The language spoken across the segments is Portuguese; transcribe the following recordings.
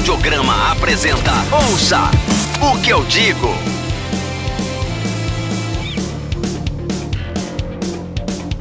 Audiograma apresenta Ouça o que eu digo.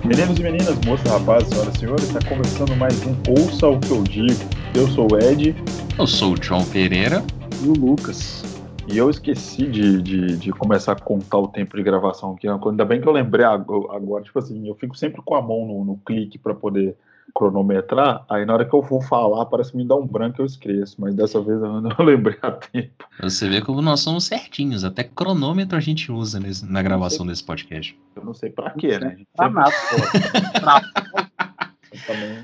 Meninos e meninas, moças, rapazes, senhoras e senhores, está começando mais um Ouça o que eu digo. Eu sou o Ed. Eu sou o John Pereira. E o Lucas. E eu esqueci de, de, de, começar a contar o tempo de gravação aqui. Ainda bem que eu lembrei agora. Tipo assim, eu fico sempre com a mão no, no clique para poder cronometrar. Aí na hora que eu vou falar, parece que me dá um branco e eu esqueço. Mas dessa vez eu não lembrei a tempo. Você vê como nós somos certinhos. Até cronômetro a gente usa nesse, na gravação desse podcast. Eu não sei pra quê, né? Pra nada.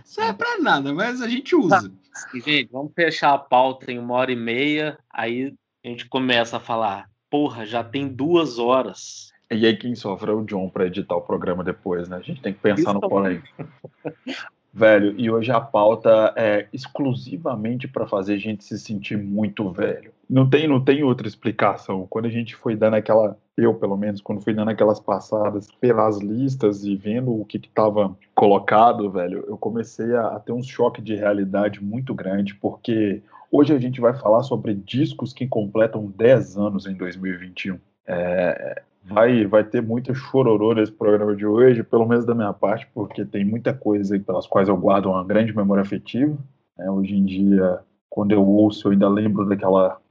Isso é pra nada, mas a gente usa. Gente, vamos fechar a pauta em uma hora e meia. Aí a gente começa a falar, porra, já tem duas horas. E aí quem sofre é o John para editar o programa depois, né? A gente tem que pensar Isso no porém. velho, e hoje a pauta é exclusivamente para fazer a gente se sentir muito velho. Não tem, não tem outra explicação. Quando a gente foi dando aquela, eu pelo menos, quando fui dando aquelas passadas pelas listas e vendo o que estava colocado, velho, eu comecei a, a ter um choque de realidade muito grande, porque Hoje a gente vai falar sobre discos que completam 10 anos em 2021. É, vai, vai ter muito chororô nesse programa de hoje, pelo menos da minha parte, porque tem muita coisa pelas quais eu guardo uma grande memória afetiva. É, hoje em dia, quando eu ouço, eu ainda lembro daquela.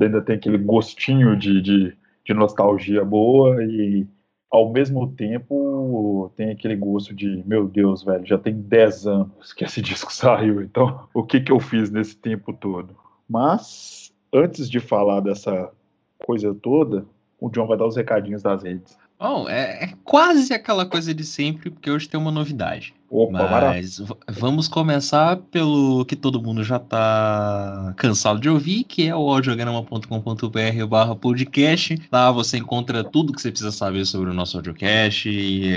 ainda tem aquele gostinho de, de, de nostalgia boa e ao mesmo tempo tem aquele gosto de, meu Deus, velho, já tem 10 anos que esse disco saiu, então o que, que eu fiz nesse tempo todo? Mas, antes de falar dessa coisa toda, o John vai dar os recadinhos das redes. Bom, é, é, quase aquela coisa de sempre, porque hoje tem uma novidade. Opa, Mas vamos começar pelo que todo mundo já está cansado de ouvir, que é o audiograma.com.br barra podcast. Lá você encontra tudo que você precisa saber sobre o nosso audiocast,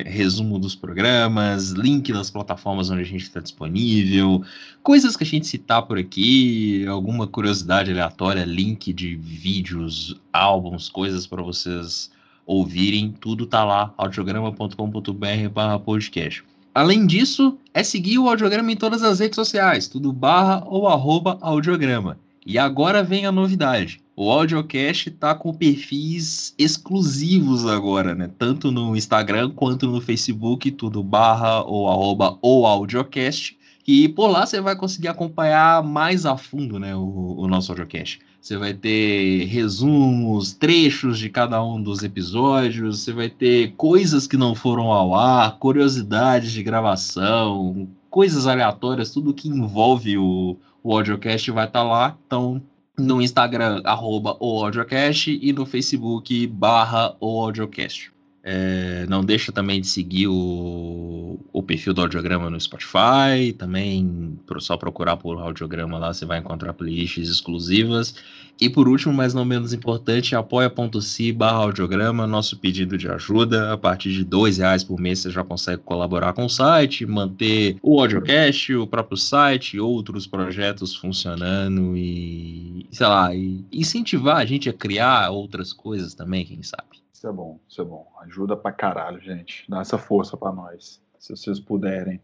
resumo dos programas, link das plataformas onde a gente está disponível, coisas que a gente citar por aqui, alguma curiosidade aleatória, link de vídeos, álbuns, coisas para vocês ouvirem, tudo tá lá, audiograma.com.br barra podcast. Além disso, é seguir o Audiograma em todas as redes sociais, tudo barra ou arroba audiograma. E agora vem a novidade. O Audiocast tá com perfis exclusivos agora, né? Tanto no Instagram quanto no Facebook, tudo barra ou arroba ou audiocast. E por lá você vai conseguir acompanhar mais a fundo, né, o, o nosso audiocast. Você vai ter resumos, trechos de cada um dos episódios, você vai ter coisas que não foram ao ar, curiosidades de gravação, coisas aleatórias, tudo que envolve o, o audiocast vai estar tá lá. Então, no Instagram, arroba o audiocast e no Facebook, barra o audiocast. É, não deixa também de seguir o, o perfil do audiograma no Spotify. Também, só procurar por audiograma lá, você vai encontrar playlists exclusivas. E por último, mas não menos importante, apoia.se barra audiograma, nosso pedido de ajuda. A partir de dois reais por mês você já consegue colaborar com o site, manter o audiocast, o próprio site, outros projetos funcionando e, sei lá, e incentivar a gente a criar outras coisas também, quem sabe. Isso é bom, isso é bom. Ajuda pra caralho, gente. Dá essa força pra nós, se vocês puderem.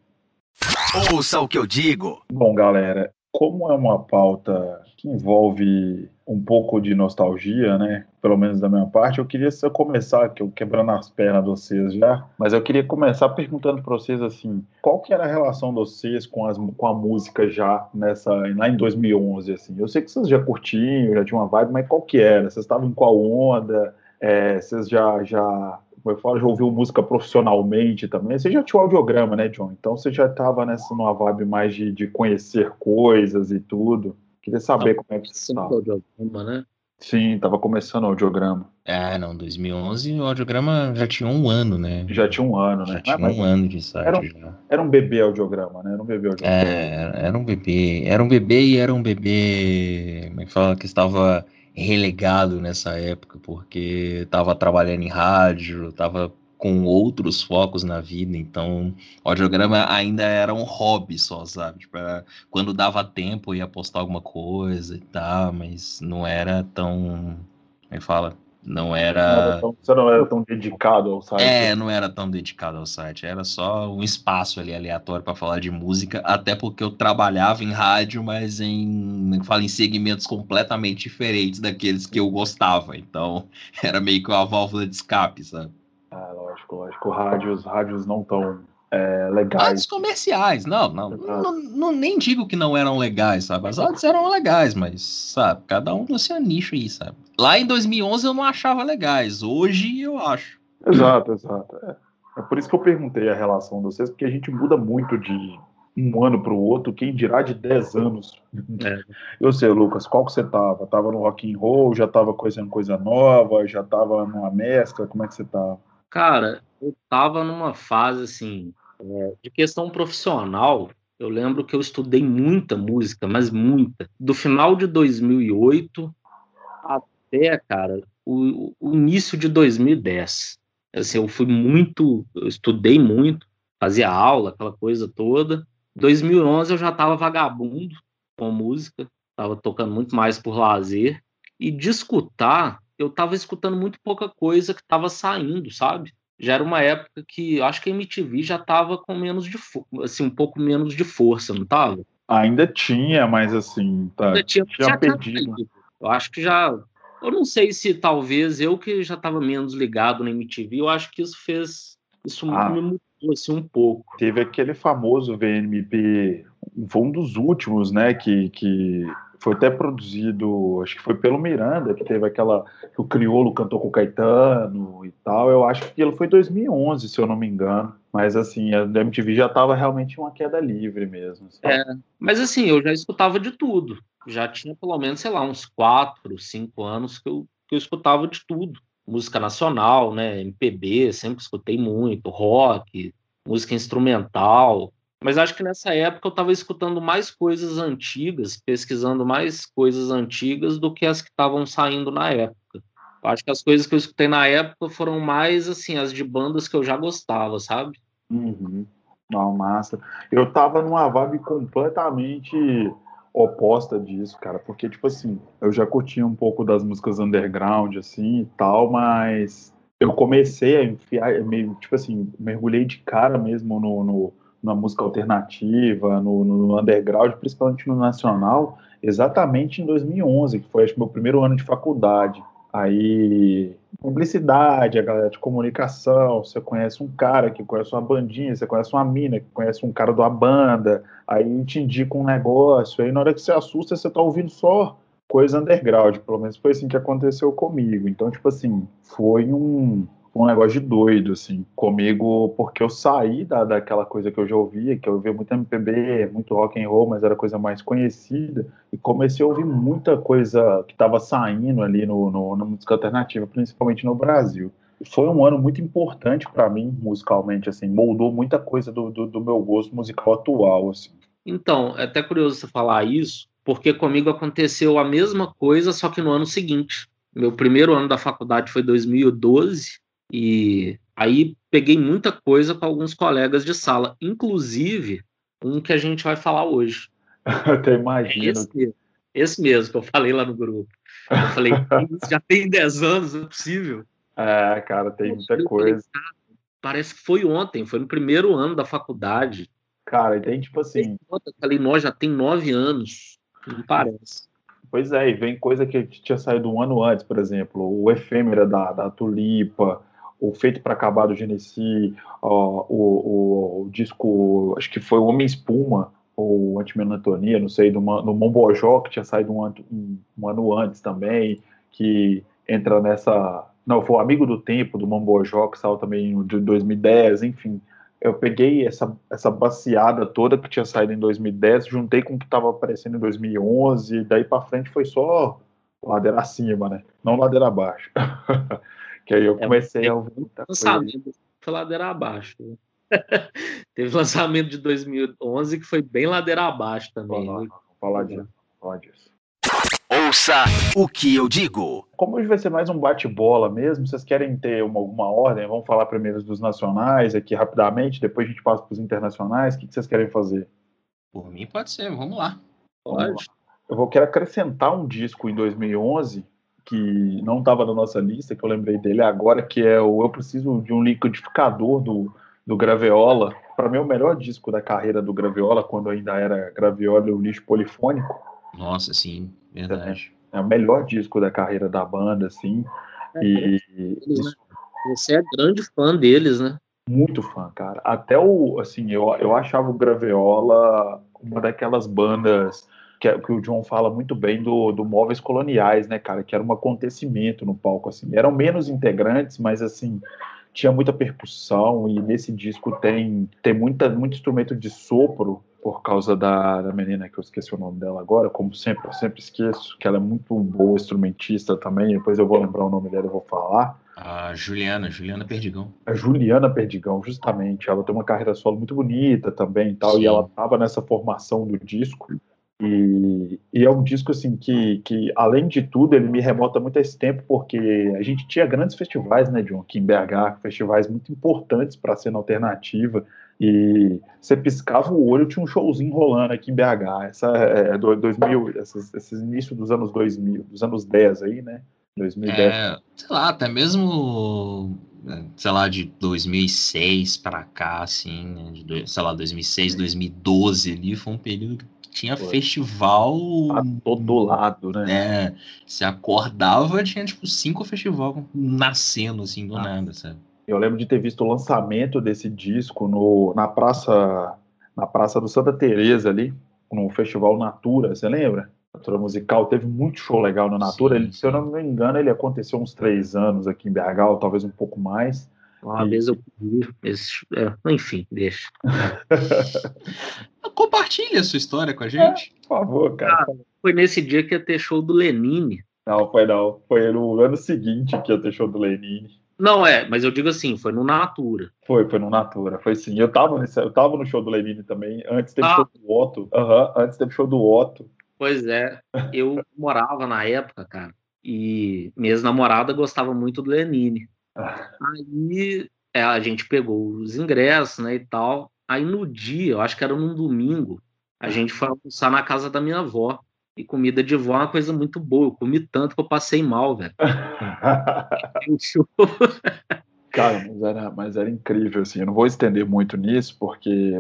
Ouça o que eu digo. Bom, galera, como é uma pauta que envolve um pouco de nostalgia, né? Pelo menos da minha parte, eu queria só começar, que eu quebrando as pernas de vocês já, mas eu queria começar perguntando para vocês assim, qual que era a relação de vocês com, as, com a música já nessa lá em 2011 assim? Eu sei que vocês já curtiam, já tinham uma vibe, mas qual que era? Vocês estavam em qual onda? É, vocês já, já, como eu falo, já ouviu música profissionalmente também? Você já tinha o audiograma, né, John? Então você já estava nessa numa vibe mais de, de conhecer coisas e tudo. Queria saber como é que você estava. audiograma, né? Sim, estava começando o audiograma. É, não, 2011 o audiograma já tinha um ano, né? Já tinha um ano, né? Já tinha um ano de site. Era um, já. era um bebê audiograma, né? Era um bebê audiograma. É, era um bebê. Era um bebê e era um bebê. Como é que fala? Que estava relegado nessa época, porque estava trabalhando em rádio, estava com outros focos na vida, então o audiograma ainda era um hobby só, sabe? Tipo, era, quando dava tempo ia postar alguma coisa e tal, mas não era tão, como é fala, Não era. você não era tão dedicado ao site. É, não era tão dedicado ao site, era só um espaço ali aleatório para falar de música, até porque eu trabalhava em rádio, mas em, falo em segmentos completamente diferentes daqueles que eu gostava, então era meio que uma válvula de escape, sabe? Ah, lógico, lógico. Rádios, rádios não tão é, legais. comerciais, não, não, não, não- nem digo que não eram legais, sabe? As rádios eram legais, mas, sabe, cada um no seu nicho aí, sabe? Lá em 2011 eu não achava legais, hoje eu acho. Exato, exato. É. É por isso que eu perguntei a relação de vocês, porque a gente muda muito de um ano para o outro, quem dirá de 10 anos. É. Eu sei, Lucas, qual que você tava? Tava no rock and roll, já tava conhecendo coisa nova, já tava numa mescla, como é que você tava? Cara, eu tava numa fase assim, é, de questão profissional. Eu lembro que eu estudei muita música, mas muita. Do final de 2008 até, cara, o, o início de 2010. Assim, eu fui muito, eu estudei muito, fazia aula, aquela coisa toda. 2011 eu já tava vagabundo com música, tava tocando muito mais por lazer. E de escutar, eu tava escutando muito pouca coisa que tava saindo, sabe? Já era uma época que eu acho que a MTV já tava com menos de assim, um pouco menos de força, não tava? Ainda tinha, mas assim, tá. Já tinha, tinha já perdido. caído. Eu acho que já. Eu não sei se talvez eu que já estava menos ligado na MTV, eu acho que isso fez. Isso Ah. me mudou assim, um pouco. Teve aquele famoso VNMP, foi um dos últimos, né, que, que foi até produzido, acho que foi pelo Miranda, que teve aquela, que o Criolo cantou com o Caetano e tal, eu acho que aquilo foi 2011, se eu não me engano, mas assim, a MTV já estava realmente uma queda livre mesmo. sabe? É. Mas assim, eu já escutava de tudo. Já tinha pelo menos, sei lá, uns quatro, cinco anos que eu, que eu escutava de tudo. Música nacional, né? MPB, sempre escutei muito, rock, música instrumental. Mas acho que nessa época eu estava escutando mais coisas antigas, pesquisando mais coisas antigas do que as que estavam saindo na época. Acho que as coisas que eu escutei na época foram mais assim as de bandas que eu já gostava, sabe? Uhum. Não, massa. Eu tava numa vibe completamente oposta disso, cara, porque, tipo assim, eu já curtia um pouco das músicas underground, assim, e tal, mas eu comecei a enfiar, meio, tipo assim, mergulhei de cara mesmo no, no- na música alternativa, no, no underground, principalmente no nacional, exatamente em 2011, que foi, acho meu primeiro ano de faculdade. Aí, publicidade, a galera de comunicação, você conhece um cara que conhece uma bandinha, você conhece uma mina que conhece um cara uma banda, aí te indica um negócio, aí na hora que você assusta, você tá ouvindo só coisa underground, pelo menos foi assim que aconteceu comigo. Então, tipo assim, foi um, um negócio de doido, assim, comigo, porque eu saí da, daquela coisa que eu já ouvia, que eu ouvia muito MPB, muito rock and roll, mas era coisa mais conhecida, e comecei a ouvir muita coisa que estava saindo ali no, no, na música alternativa, principalmente no Brasil. Foi um ano muito importante para mim, musicalmente, assim, moldou muita coisa do, do, do meu gosto musical atual, assim. Então, é até curioso você falar isso, porque comigo aconteceu a mesma coisa, só que no ano seguinte. Meu primeiro ano da faculdade foi 2012, e aí peguei muita coisa com alguns colegas de sala, inclusive um que a gente vai falar hoje. Eu até É imagino. esse mesmo, esse mesmo que eu falei lá no grupo. Eu falei, "Isso já tem 10 anos, não é possível. É, cara, tem muita falei, coisa. "Cara, Parece que foi ontem, foi no primeiro ano da faculdade. Cara, e tem tipo assim, Eu falei, nós já tem nove anos. Não parece. Pois é, e vem coisa que tinha saído um ano antes, por exemplo, o Efêmera da, da Tulipa, o Feito para Acabar do Genesi, o, o, o disco, acho que foi o Homem Espuma, ou Antimenatonia, não sei, do, do Mombojó, que tinha saído um, um, um ano antes também, que entra nessa. Não, foi o Amigo do Tempo, do Mombojó, que saiu também de 2010, enfim. Eu peguei essa, essa baseada toda que tinha saído em 2010, juntei com o que estava aparecendo em 2011, e daí para frente foi só ladeira acima, né? Não ladeira abaixo. que aí eu É, comecei a ouvir muita coisa. Lançamento foi ladeira abaixo. Teve lançamento de 2011 que foi bem ladeira abaixo também. Vamos lá, vamos falar disso. vamos falar disso. Ouça o que eu digo. Como hoje vai ser mais um bate-bola mesmo, vocês querem ter uma, alguma ordem? Vamos falar primeiro dos nacionais aqui rapidamente, depois a gente passa para os internacionais. O que, que vocês querem fazer? Por mim pode ser, vamos lá. Pode. Eu vou querer acrescentar um disco em 2011 que não estava na nossa lista, que eu lembrei dele agora, que é o Eu Preciso de um Liquidificador do, do Graviola. Para mim, é o melhor disco da carreira do Graviola, quando ainda era Graviola e o lixo polifônico. Nossa, sim, verdade. É, é, o melhor disco da carreira da banda, assim. É, e, eles, né? Você é grande fã deles, né? Muito fã, cara. Até o, assim, eu, eu achava o Graviola uma daquelas bandas que, é, que, o John fala muito bem do, do Móveis Coloniais, né, cara? Que era um acontecimento no palco, assim. Eram menos integrantes, mas, assim, tinha muita percussão e nesse disco tem, tem muita, muito instrumento de sopro por causa da, da menina que eu esqueci o nome dela agora, como sempre, eu sempre esqueço, que ela é muito boa instrumentista também, depois eu vou lembrar o nome dela e vou falar. A Juliana, Juliana Perdigão. A Juliana Perdigão, justamente. Ela tem uma carreira solo muito bonita também e tal, Sim. e ela estava nessa formação do disco. E, e, é um disco assim que, que, além de tudo, ele me remota muito a esse tempo, porque a gente tinha grandes festivais, né, John, aqui em BH, festivais muito importantes para a cena alternativa. E você piscava o olho, tinha um showzinho rolando aqui em BH. Essa é 2000, esses, esses início dos anos 2000, dos anos 10 aí, né? 2010. É, sei lá, até mesmo, sei lá, de 2006 para cá, assim, né, de, sei lá, 2006, 2012 ali, foi um período que tinha Pô, festival. A todo lado, né? É. Se acordava, tinha tipo cinco festivais nascendo assim do ah, nada, sabe? Eu lembro de ter visto o lançamento desse disco no, na praça na praça do Santa Teresa ali, no festival Natura, você lembra? Natura musical teve muito show legal no Natura. Sim, ele, se eu não me engano, ele aconteceu uns três anos aqui em BH, ou talvez um pouco mais. Uma e... vez eu vi, é, enfim, deixa. Compartilhe a sua história com a gente. É, por favor, cara. Ah, foi nesse dia que ia ter show do Lenine. Não, foi não. Foi no ano seguinte que ia ter show do Lenine. Não, é, mas eu digo assim, foi no Natura. Foi, foi no Natura, foi sim. Eu tava, nesse, eu tava no show do Lenine também. Antes teve ah. show do Otto. Uhum, antes teve show do Otto. Pois é, eu morava na época, cara, e minha namorada gostava muito do Lenine. Aí é, a gente pegou os ingressos, né, e tal. Aí no dia, eu acho que era num domingo, a gente foi almoçar na casa da minha avó. E comida de vó é uma coisa muito boa. Eu comi tanto que eu passei mal, velho. Cara, mas era, mas era incrível, assim. Eu não vou estender muito nisso, porque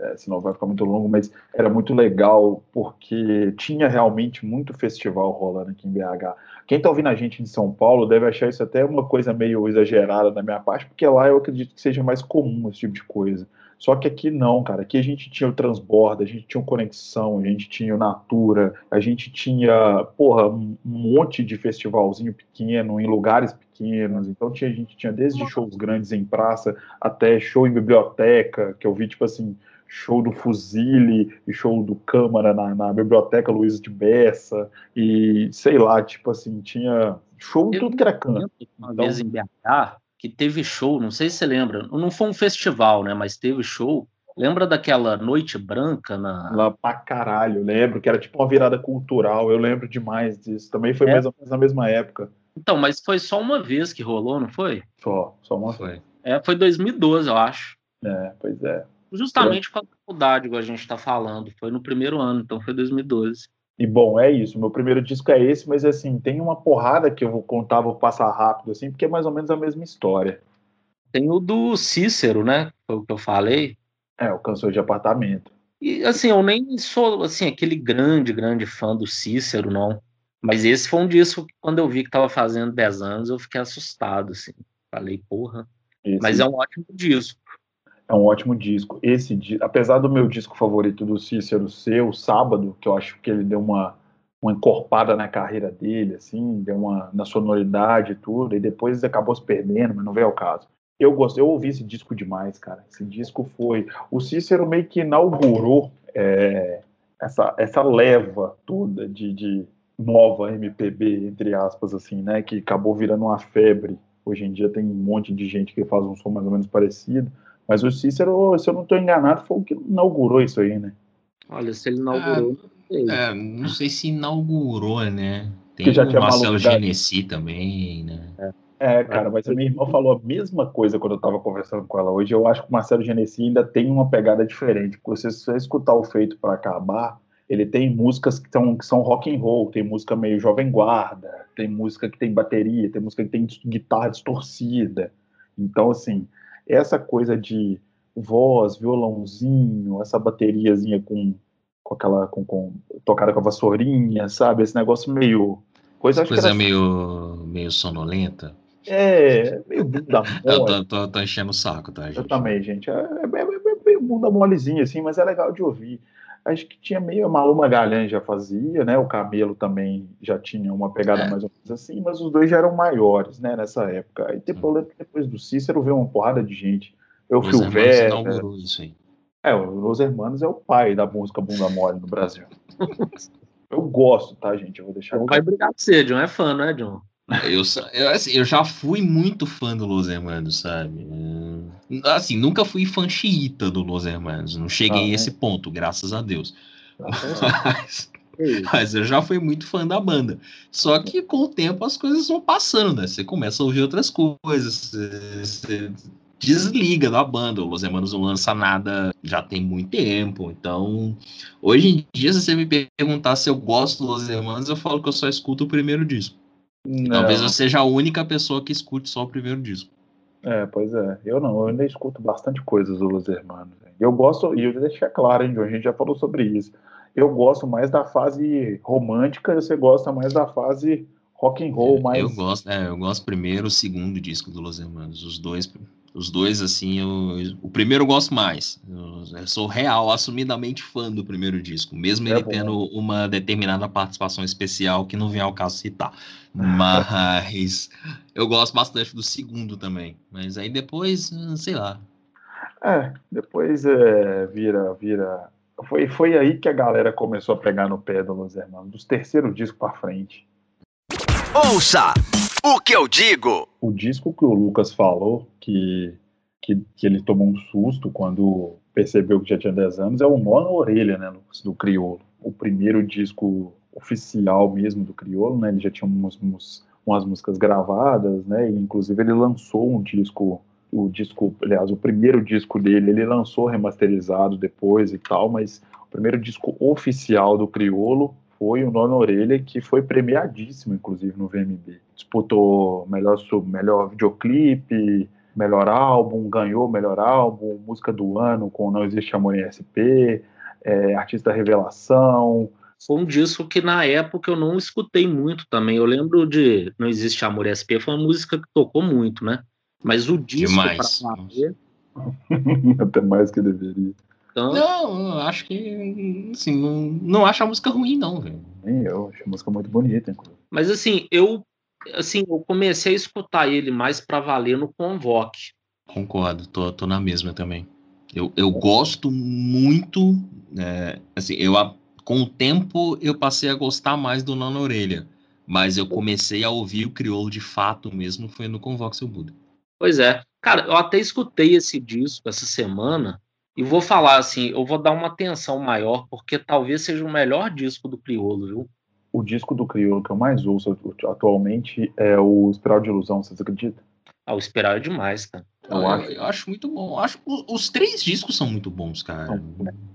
é, senão vai ficar muito longo, mas era muito legal, porque tinha realmente muito festival rolando aqui em BH. Quem tá ouvindo a gente em São Paulo deve achar isso até uma coisa meio exagerada da minha parte, porque lá eu acredito que seja mais comum esse tipo de coisa. Só que aqui não, cara. Aqui a gente tinha o Transborda, a gente tinha o Conexão, a gente tinha o Natura, a gente tinha, porra, um monte de festivalzinho pequeno, em lugares pequenos. Então tinha, a gente tinha desde shows grandes em praça até show em biblioteca, que eu vi, tipo assim, show do Fuzile e show do Câmara na, na biblioteca Luiz de Bessa. E sei lá, tipo assim, tinha show de tudo que era canto. Uma então, vez em BH, que teve show, não sei se você lembra, não foi um festival, né, mas teve show. Lembra daquela Noite Branca na. Lá pra caralho, lembro, que era tipo uma virada cultural, eu lembro demais disso. Também foi é. mais ou menos na mesma época. Então, mas foi só uma vez que rolou, não foi? Só, só uma foi. vez. É, foi 2012, eu acho. É, pois é. Justamente com a faculdade, igual a gente está falando. Foi no primeiro ano, então foi 2012. E bom, é isso. Meu primeiro disco é esse, mas assim, tem uma porrada que eu vou contar, vou passar rápido, assim, porque é mais ou menos a mesma história. Tem o do Cícero, né? Foi o que eu falei. É, o Canções de Apartamento. E assim, eu nem sou assim, aquele grande, grande fã do Cícero, não. Mas esse foi um disco que quando eu vi que tava fazendo 10 anos, eu fiquei assustado, assim. Falei, porra. Esse... Mas é um ótimo disco. É um ótimo disco. Esse, apesar do meu disco favorito do Cícero ser o Sábado, que eu acho que ele deu uma, uma encorpada na carreira dele, assim, deu uma na sonoridade e tudo, e depois acabou se perdendo, mas não veio ao caso. Eu gostei, eu ouvi esse disco demais, cara. Esse disco foi. O Cícero meio que inaugurou é, essa, essa leva toda de, de nova MPB, entre aspas, assim, né? Que acabou virando uma febre. Hoje em dia tem um monte de gente que faz um som mais ou menos parecido. Mas o Cícero, se eu não estou enganado, foi o que inaugurou isso aí, né? Olha, se ele inaugurou. É, é não sei se inaugurou, né? Tem já o Marcelo Genesi também, né? É. É, cara, mas a minha irmã falou a mesma coisa quando eu tava conversando com ela hoje. Eu acho que o Marcelo Genesi ainda tem uma pegada diferente. Porque se você escutar o Feito para Acabar, ele tem músicas que são, que são rock and roll, tem música meio jovem guarda, tem música que tem bateria, tem música que tem guitarra distorcida. Então, assim, essa coisa de voz, violãozinho, essa bateriazinha com, com aquela com, com tocada com a vassourinha, sabe? Esse negócio meio coisa, coisa meio meio sonolenta. É, meio bunda mole. Eu tô, tô, tô, enchendo o saco, tá, gente? Eu também, gente. É, é, é, meio bunda molezinha, assim, mas é legal de ouvir acho que tinha meio a Maluma Magalhães já fazia, né? O Camelo também já tinha uma pegada é. mais ou menos assim, mas os dois já eram maiores, né? Nessa época. Aí depois, depois do Cícero veio uma porrada de gente. Eu fui o Vera. É, o Los Hermanos é o pai da música bunda mole no Brasil. eu gosto, tá, gente? Eu vou deixar. Não vai brigar com você, John é fã, não é, John? Eu, eu, assim, eu já fui muito fã do Los Hermanos, sabe? Assim, nunca fui fã xiita do Los Hermanos. Não cheguei ah, a esse ponto, graças a Deus. Mas, mas, eu já fui muito fã da banda. Só que com o tempo as coisas vão passando, né? Você começa a ouvir outras coisas. Você, você desliga da banda. O Los Hermanos não lança nada já tem muito tempo. Então, hoje em dia, se você me perguntar se eu gosto do Los Hermanos, eu falo que eu só escuto o primeiro disco. Não. Talvez eu seja a única pessoa que escute só o primeiro disco. É, pois é. Eu não, eu ainda escuto bastante coisas do Los Hermanos. Eu gosto, e eu deixei claro, hein, a gente já falou sobre isso. Eu gosto mais da fase romântica, você gosta mais da fase rock and roll, mais. Eu gosto, é, eu gosto primeiro, o segundo disco do Los Hermanos. Os dois os dois, assim, eu, o primeiro eu gosto mais. Eu, eu, sou real, assumidamente fã do primeiro disco, mesmo é ele bom. tendo uma determinada participação especial que não vem ao caso citar. Mas eu gosto bastante do segundo também. Mas aí depois, sei lá. É, depois é, vira, vira. Foi, foi aí que a galera começou a pegar no pé do Los Hermanos, dos terceiro disco para frente. Ouça! O que eu digo? O disco que o Lucas falou, que, que, que ele tomou um susto quando percebeu que já tinha 10 anos, é o Nó na Orelha, né, do Criolo. O primeiro disco oficial mesmo do Criolo, né, ele já tinha umas, umas músicas gravadas, né, e inclusive ele lançou um disco o disco, aliás, o primeiro disco dele, ele lançou remasterizado depois e tal, mas o primeiro disco oficial do Criolo foi o Nono Orelha, que foi premiadíssimo, inclusive, no VMB. Disputou melhor, melhor videoclipe, melhor álbum, ganhou melhor álbum, música do ano com Não Existe Amor em SP, é, artista revelação. Foi um disco que na época eu não escutei muito também. Eu lembro de Não Existe Amor em SP, foi uma música que tocou muito, né? Mas o disco Demais. Até mais que deveria. Então... Não, acho que assim, não, não acho a música ruim, não, velho. Nem eu, acho a música muito bonita, inclusive. Mas assim, eu assim, eu comecei a escutar ele mais para valer no Convoque. Concordo, tô, tô na mesma também. Eu, eu gosto muito, é, assim, eu com o tempo eu passei a gostar mais do Nana Orelha, mas eu comecei a ouvir o crioulo de fato mesmo foi no Convoque Seu Buda. Pois é. Cara, eu até escutei esse disco essa semana e vou falar assim, eu vou dar uma atenção maior, porque talvez seja o melhor disco do Criolo, viu? O disco do Criolo que eu mais ouço atualmente é o Espiral de Ilusão, vocês acreditam? Ah, o Espiral é demais, cara. Eu, eu, acho... eu acho muito bom. Eu acho os três discos são muito bons, cara.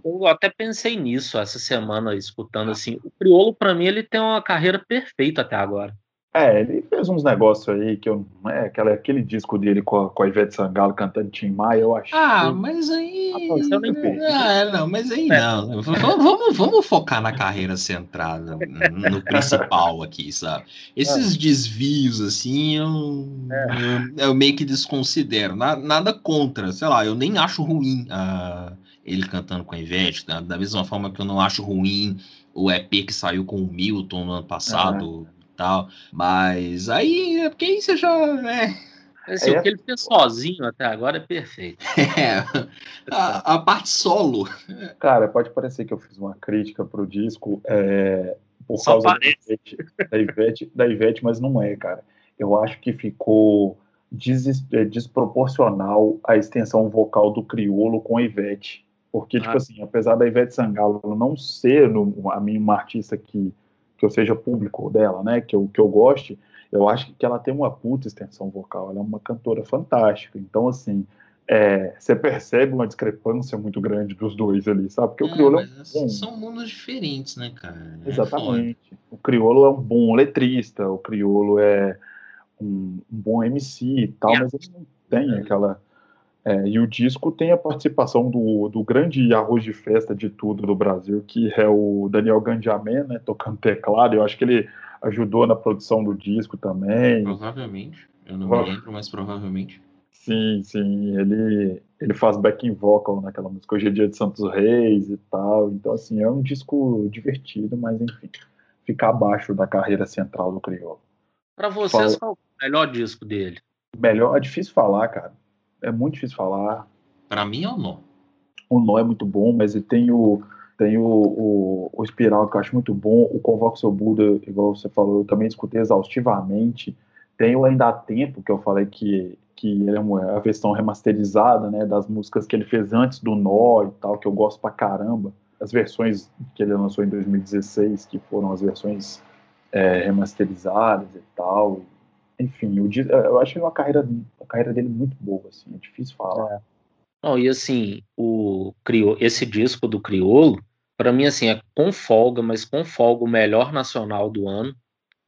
Eu até pensei nisso essa semana, escutando assim. O Criolo, para mim, ele tem uma carreira perfeita até agora. É, ele fez uns negócios aí que eu. É, aquela, aquele disco dele com a, com a Ivete Sangalo cantando Tim Maia, eu achei. Ah, mas aí. Ah, não, mas aí é. não. Vamos, vamos focar na carreira centrada, no principal aqui, sabe? Esses é. desvios, assim, eu, é. eu, eu, meio que desconsidero. Nada contra, sei lá, eu nem acho ruim uh, ele cantando com a Ivete, da, da mesma forma que eu não acho ruim o EP que saiu com o Milton no ano passado tal. Mas aí é porque aí você já. Né? Assim, é. O que ele fez sozinho até agora é perfeito. É, a, a, parte solo. Cara, pode parecer que eu fiz uma crítica pro disco é, por Só causa da Ivete, da Ivete, da Ivete, mas não é, cara. Eu acho que ficou des, é, desproporcional a extensão vocal do Criolo com a Ivete. Porque, tipo ah. tipo assim, apesar da Ivete Sangalo não ser no, a minha uma artista que que eu seja público dela, né, que eu, que eu goste, eu acho que ela tem uma puta extensão vocal, ela é uma cantora fantástica. Então, assim, é, você percebe uma discrepância muito grande dos dois ali, sabe? Porque é, o crioulo é um bom... são mundos diferentes, né, cara? É Exatamente. o crioulo é um bom letrista, o crioulo é um, um bom MC e tal, mas ele não tem aquela. É, e o disco tem a participação do, do grande arroz de festa de tudo do Brasil, que é o Daniel Gandiamé, né, tocando teclado. Eu acho que ele ajudou na produção do disco também. Provavelmente. Eu não me lembro, mas provavelmente. Sim, sim, ele, ele faz backing vocal naquela música Hoje é Dia de Santos Reis e tal. Então, assim, é um disco divertido, mas enfim, fica abaixo da carreira central do Criolo. Para vocês, Fala... qual é o melhor disco dele? Melhor, é difícil falar, cara. É muito difícil falar. Para mim é o Nó. O Nó é muito bom, mas ele tem o, tem o, o, o Espiral, que eu acho muito bom. O Convoco Seu Buda, igual você falou, eu também escutei exaustivamente. Tem o Ainda Há Tempo, que eu falei que que ele é uma, a versão remasterizada, né, das músicas que ele fez antes do Nó e tal, que eu gosto pra caramba. As versões que ele lançou em 2016, que foram as versões é, remasterizadas e tal. Enfim, eu, eu achei uma carreira, a carreira dele muito boa, assim, é difícil falar. É. Não, e assim, o Criolo, esse disco do Criolo, para mim, assim, é com folga, mas com folga o melhor nacional do ano.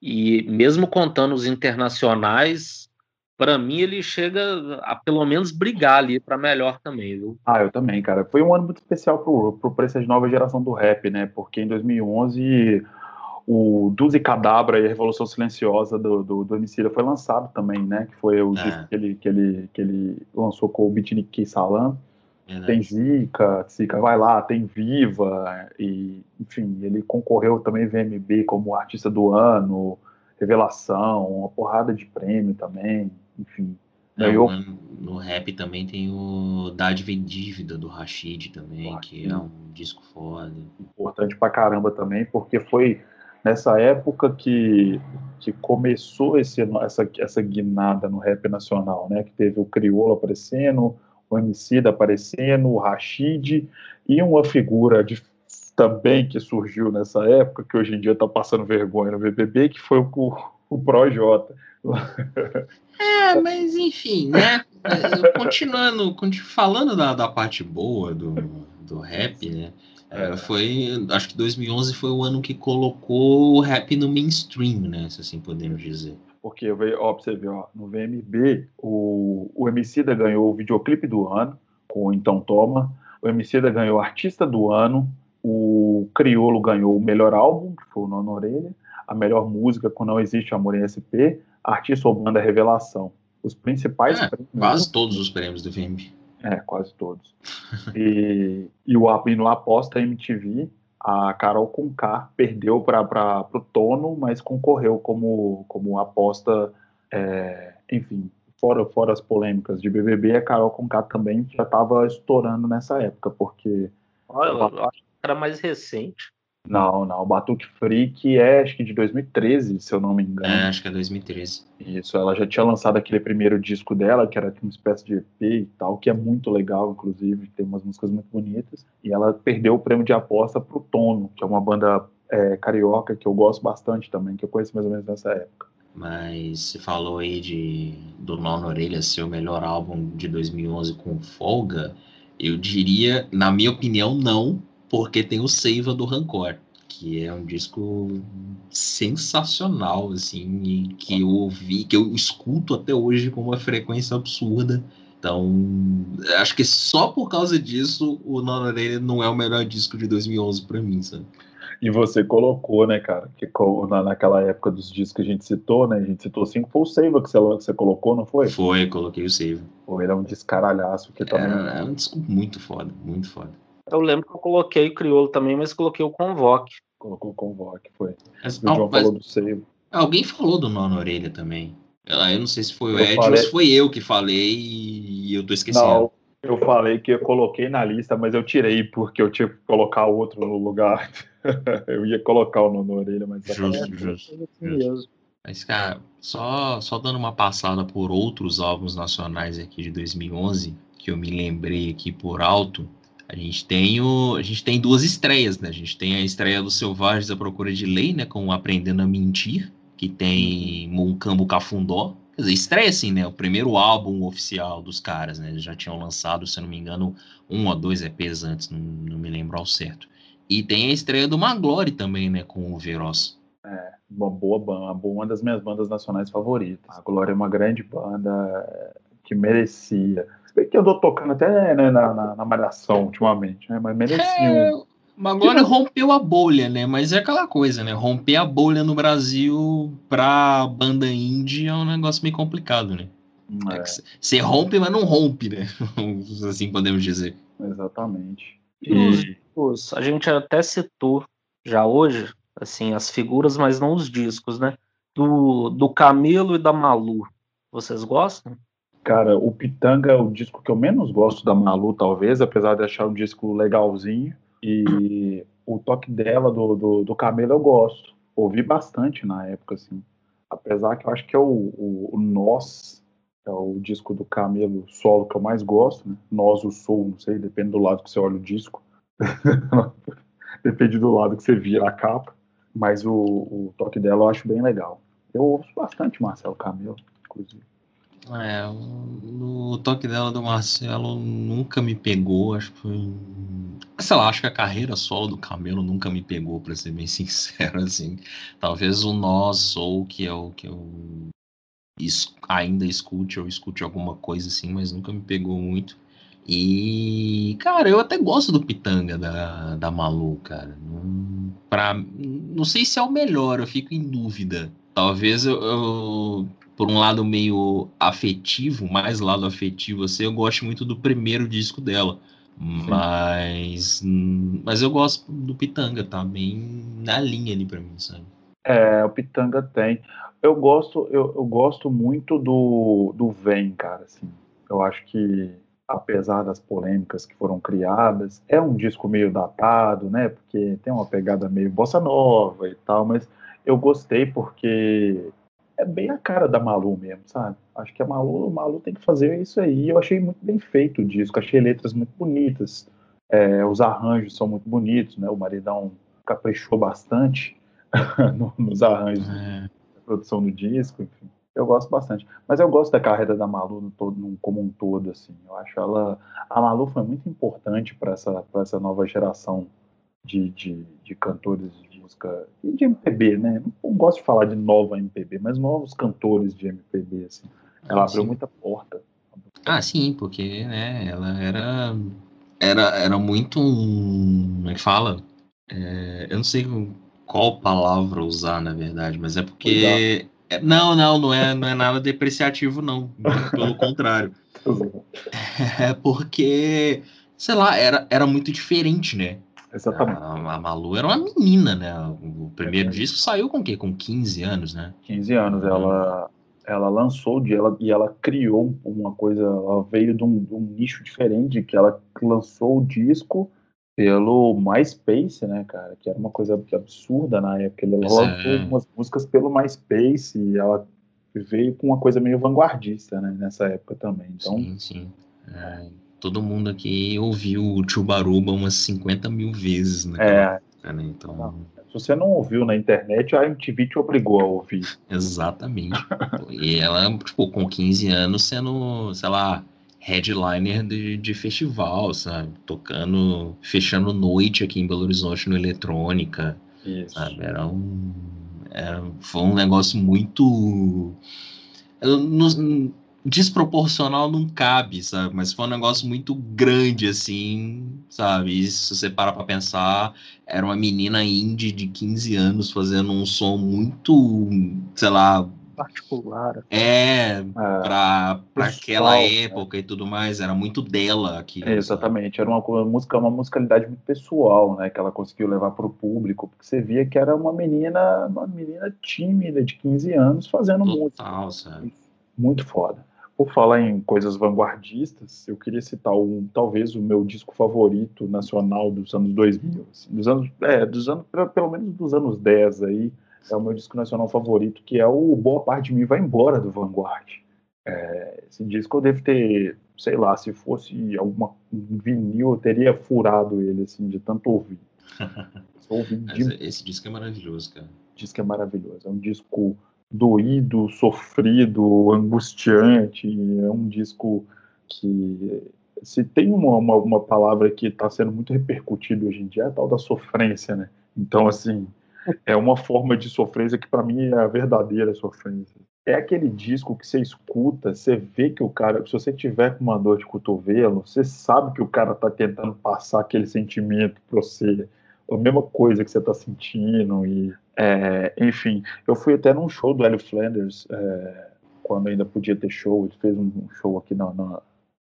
E mesmo contando os internacionais, para mim ele chega a pelo menos brigar ali para melhor também, viu? Ah, eu também, cara. Foi um ano muito especial pra essa nova geração do rap, né? Porque em 2011 o Duzi Cadabra e a Revolução Silenciosa do, do, do Emicida foi lançado também, né? Que foi o é. disco que ele, que, ele, que ele lançou com o Bitnik Salam. É, tem Zika, Zika vai lá, tem Viva, e enfim, ele concorreu também VMB como artista do ano, revelação, uma porrada de prêmio também enfim. Não, eu... No rap também tem o Dádiva e Dívida do Rashid também, que é um disco foda. Importante pra caramba também, porque foi nessa época que, que começou esse, essa, essa guinada no rap nacional, né? Que teve o Criolo aparecendo, o Emicida aparecendo, o Rashid e uma figura de, também que surgiu nessa época, que hoje em dia está passando vergonha no BBB, que foi o, o Projota. É, mas enfim, né? Continuando, falando da, da parte boa do, do rap, né? É, foi, acho que 2011 foi o ano que colocou o rap no mainstream, né? Se assim podemos dizer. Porque, ó, pra você ver, ó, no VMB, o, o Emicida ganhou o videoclipe do ano, com Então Toma. O Emicida ganhou Artista do Ano. O Criolo ganhou o melhor álbum, que foi o Nono Orelha. A melhor música, com Não Existe Amor em SP artista ou banda revelação. Os principais é, prêmios. Quase todos os prêmios do VMB. É, quase todos. e, e, o, e no Aposta MTV, a Carol Conká perdeu para o Tono, mas concorreu como, como aposta, é, enfim, fora, fora as polêmicas de BBB, a Carol Conká também já estava estourando nessa época, porque... Olha, eu acho que era mais recente. Não, não. O Batuque Freak é acho que de 2013, se eu não me engano. É, acho que é 2013. Isso, ela já tinha lançado aquele primeiro disco dela, que era uma espécie de EP e tal, que é muito legal, inclusive, tem umas músicas muito bonitas. E ela perdeu o prêmio de aposta pro Tono, que é uma banda é, carioca que eu gosto bastante também, que eu conheço mais ou menos nessa época. Mas você falou aí de do Nó na Orelha ser o melhor álbum de 2011 com folga. Eu diria, na minha opinião, não, porque tem o Seiva do Rancor, que é um disco sensacional, assim, e que eu ouvi, que eu escuto até hoje com uma frequência absurda. Então, acho que só por causa disso, o Nona Orelha não é o melhor disco de 2011 para mim, sabe? E você colocou, né, cara, que naquela época dos discos que a gente citou, né, a gente citou cinco, foi o Seiva que você, que você colocou, não foi? Foi, coloquei o Seiva. Pô, ele é um descaralhaço. Que também... é, é um disco muito foda, muito foda. Eu lembro que eu coloquei o Criolo também, mas coloquei o Convoque. Colocou o Convoque, foi. Mas, o João falou do. Alguém falou do Nó na Orelha também. Eu não sei se foi o Ed falei... ou se foi eu que falei e eu tô esquecendo. Não, eu falei que eu coloquei na lista, mas eu tirei porque eu tinha que colocar outro no lugar. eu ia colocar o Nó na Orelha, mas... Justo, é, justo, justo. Mas, cara, só, só dando uma passada por outros álbuns nacionais aqui de 2011, que eu me lembrei aqui por alto, a gente tem o, a gente tem duas estreias, né? A gente tem a estreia do Selvagens à Procura de Lei, né? Com Aprendendo a Mentir, que tem Moncambo Cafundó, Quer dizer, estreia assim, né? O primeiro álbum oficial dos caras, né? Eles já tinham lançado, se eu não me engano, um ou dois EPs antes, não, não me lembro ao certo. E tem a estreia do Maglore também, né? Com o Veroz. É, uma boa banda, uma das minhas bandas nacionais favoritas. A Glória é uma grande banda que merecia. Bem que eu tô tocando até né, na, na, na malhação ultimamente, né? Mas merecia. É, Maglore rompeu a bolha, né? Mas é aquela coisa, né? Romper a bolha no Brasil pra banda indie é um negócio meio complicado, né? É. Você rompe, mas não rompe, né? assim podemos dizer. Exatamente. E... A gente até citou já hoje, assim, as figuras, mas não os discos, né? Do, do Camilo e da Malu. Vocês gostam? Cara, o Pitanga é o disco que eu menos gosto da Malu, talvez, apesar de achar um disco legalzinho. E o toque dela, do, do, do Camelo, eu gosto. Ouvi bastante na época, assim. Apesar que eu acho que é o, o, o Nós, é o disco do Camelo solo que eu mais gosto, né? Nós, o Soul, não sei, depende do lado que você olha o disco. depende do lado que você vira a capa. Mas o, o toque dela eu acho bem legal. Eu ouço bastante Marcelo Camelo, inclusive. É, o toque dela do Marcelo nunca me pegou, acho que foi. Sei lá, acho que a carreira solo do Camelo nunca me pegou, pra ser bem sincero, assim. Talvez o Nós Soul, que o que eu ainda escute ou escute alguma coisa assim, mas nunca me pegou muito. E, cara, eu até gosto do Pitanga da, da Malu, cara. Não, pra, não sei se é o melhor, eu fico em dúvida. Talvez eu, eu por um lado meio afetivo, mais lado afetivo, assim, eu gosto muito do primeiro disco dela. Mas, mas eu gosto do Pitanga, tá bem na linha ali pra mim, sabe? É, o Pitanga tem. Eu gosto, eu, eu gosto muito do, do Vem, cara, assim. Eu acho que, apesar das polêmicas que foram criadas, é um disco meio datado, né? Porque tem uma pegada meio bossa nova e tal, mas eu gostei porque é bem a cara da Malu mesmo, sabe? Acho que a Malu, a Malu tem que fazer isso aí. Eu achei muito bem feito o disco, achei letras muito bonitas, é, os arranjos são muito bonitos, né? O maridão caprichou bastante nos arranjos é. da produção do disco, enfim. Eu gosto bastante. Mas eu gosto da carreira da Malu todo, como um todo, assim. Eu acho ela. A Malu foi muito importante para essa, essa nova geração de, de, de cantores música e de MPB, né? Não gosto de falar de nova MPB, mas novos cantores de MPB, assim. Ela ah, abriu sim. muita porta. Ah, sim, porque, né, ela era era, era muito um, como é que fala? É, eu não sei qual palavra usar, na verdade, mas é porque é, não, não, não é, não é nada depreciativo, não. Pelo contrário. É porque, sei lá, era, era muito diferente, né? Exatamente. A, a, Malu era uma menina, né? O primeiro é. disco saiu com o quê? Com 15 anos, né? 15 anos. Uhum. Ela, ela lançou de ela e ela criou uma coisa, ela veio de um, de um, nicho diferente, que ela lançou o disco pelo MySpace, né, cara? Que era uma coisa absurda na época. Ela lançou é. umas músicas pelo MySpace e ela veio com uma coisa meio vanguardista, né? Nessa época também. Então, sim, sim. É todo mundo aqui ouviu o Chubaruba umas 50 mil vezes, né? É. Né? Então... Se você não ouviu na internet, a MTV te obrigou a ouvir. Exatamente. e ela, tipo, com 15 anos sendo, sei lá, headliner de, de festival, sabe? Tocando, fechando noite aqui em Belo Horizonte no Eletrônica. Isso. Sabe? Era um. Era, foi um negócio muito. No, desproporcional não cabe, sabe? Mas foi um negócio muito grande, assim, sabe? E se você para pra pensar, era uma menina indie de 15 anos fazendo um som muito, sei lá. Particular. É, é pra, pra aquela né? época e tudo mais, era muito dela aqui. É, exatamente, era uma, uma música, uma musicalidade muito pessoal, né? Que ela conseguiu levar para o público, porque você via que era uma menina, uma menina tímida de 15 anos fazendo Total, música. Sabe? Muito foda. Por falar em coisas vanguardistas, eu queria citar um, talvez o meu disco favorito nacional dos anos 2000, assim, dos anos, é, dos anos, pelo menos dos anos 10 aí, é o meu disco nacional favorito, que é o Boa Parte de Mim Vai Embora, do Vanguard. É, esse disco eu devo ter, sei lá, se fosse alguma um vinil, eu teria furado ele, assim, de tanto ouvir. de... Esse disco é maravilhoso, cara. disco é maravilhoso. É um disco doído, sofrido, angustiante. É um disco que se tem uma, uma, uma palavra que está sendo muito repercutida hoje em dia, é a tal da sofrência, né? Então, assim, é uma forma de sofrência que para mim é a verdadeira sofrência. É aquele disco que você escuta, você vê que o cara, se você tiver com uma dor de cotovelo, você sabe que o cara tá tentando passar aquele sentimento para você, a mesma coisa que você tá sentindo e é, enfim, eu fui até num show do Hélio Flanders é, quando ainda podia ter show, ele fez um show aqui na, na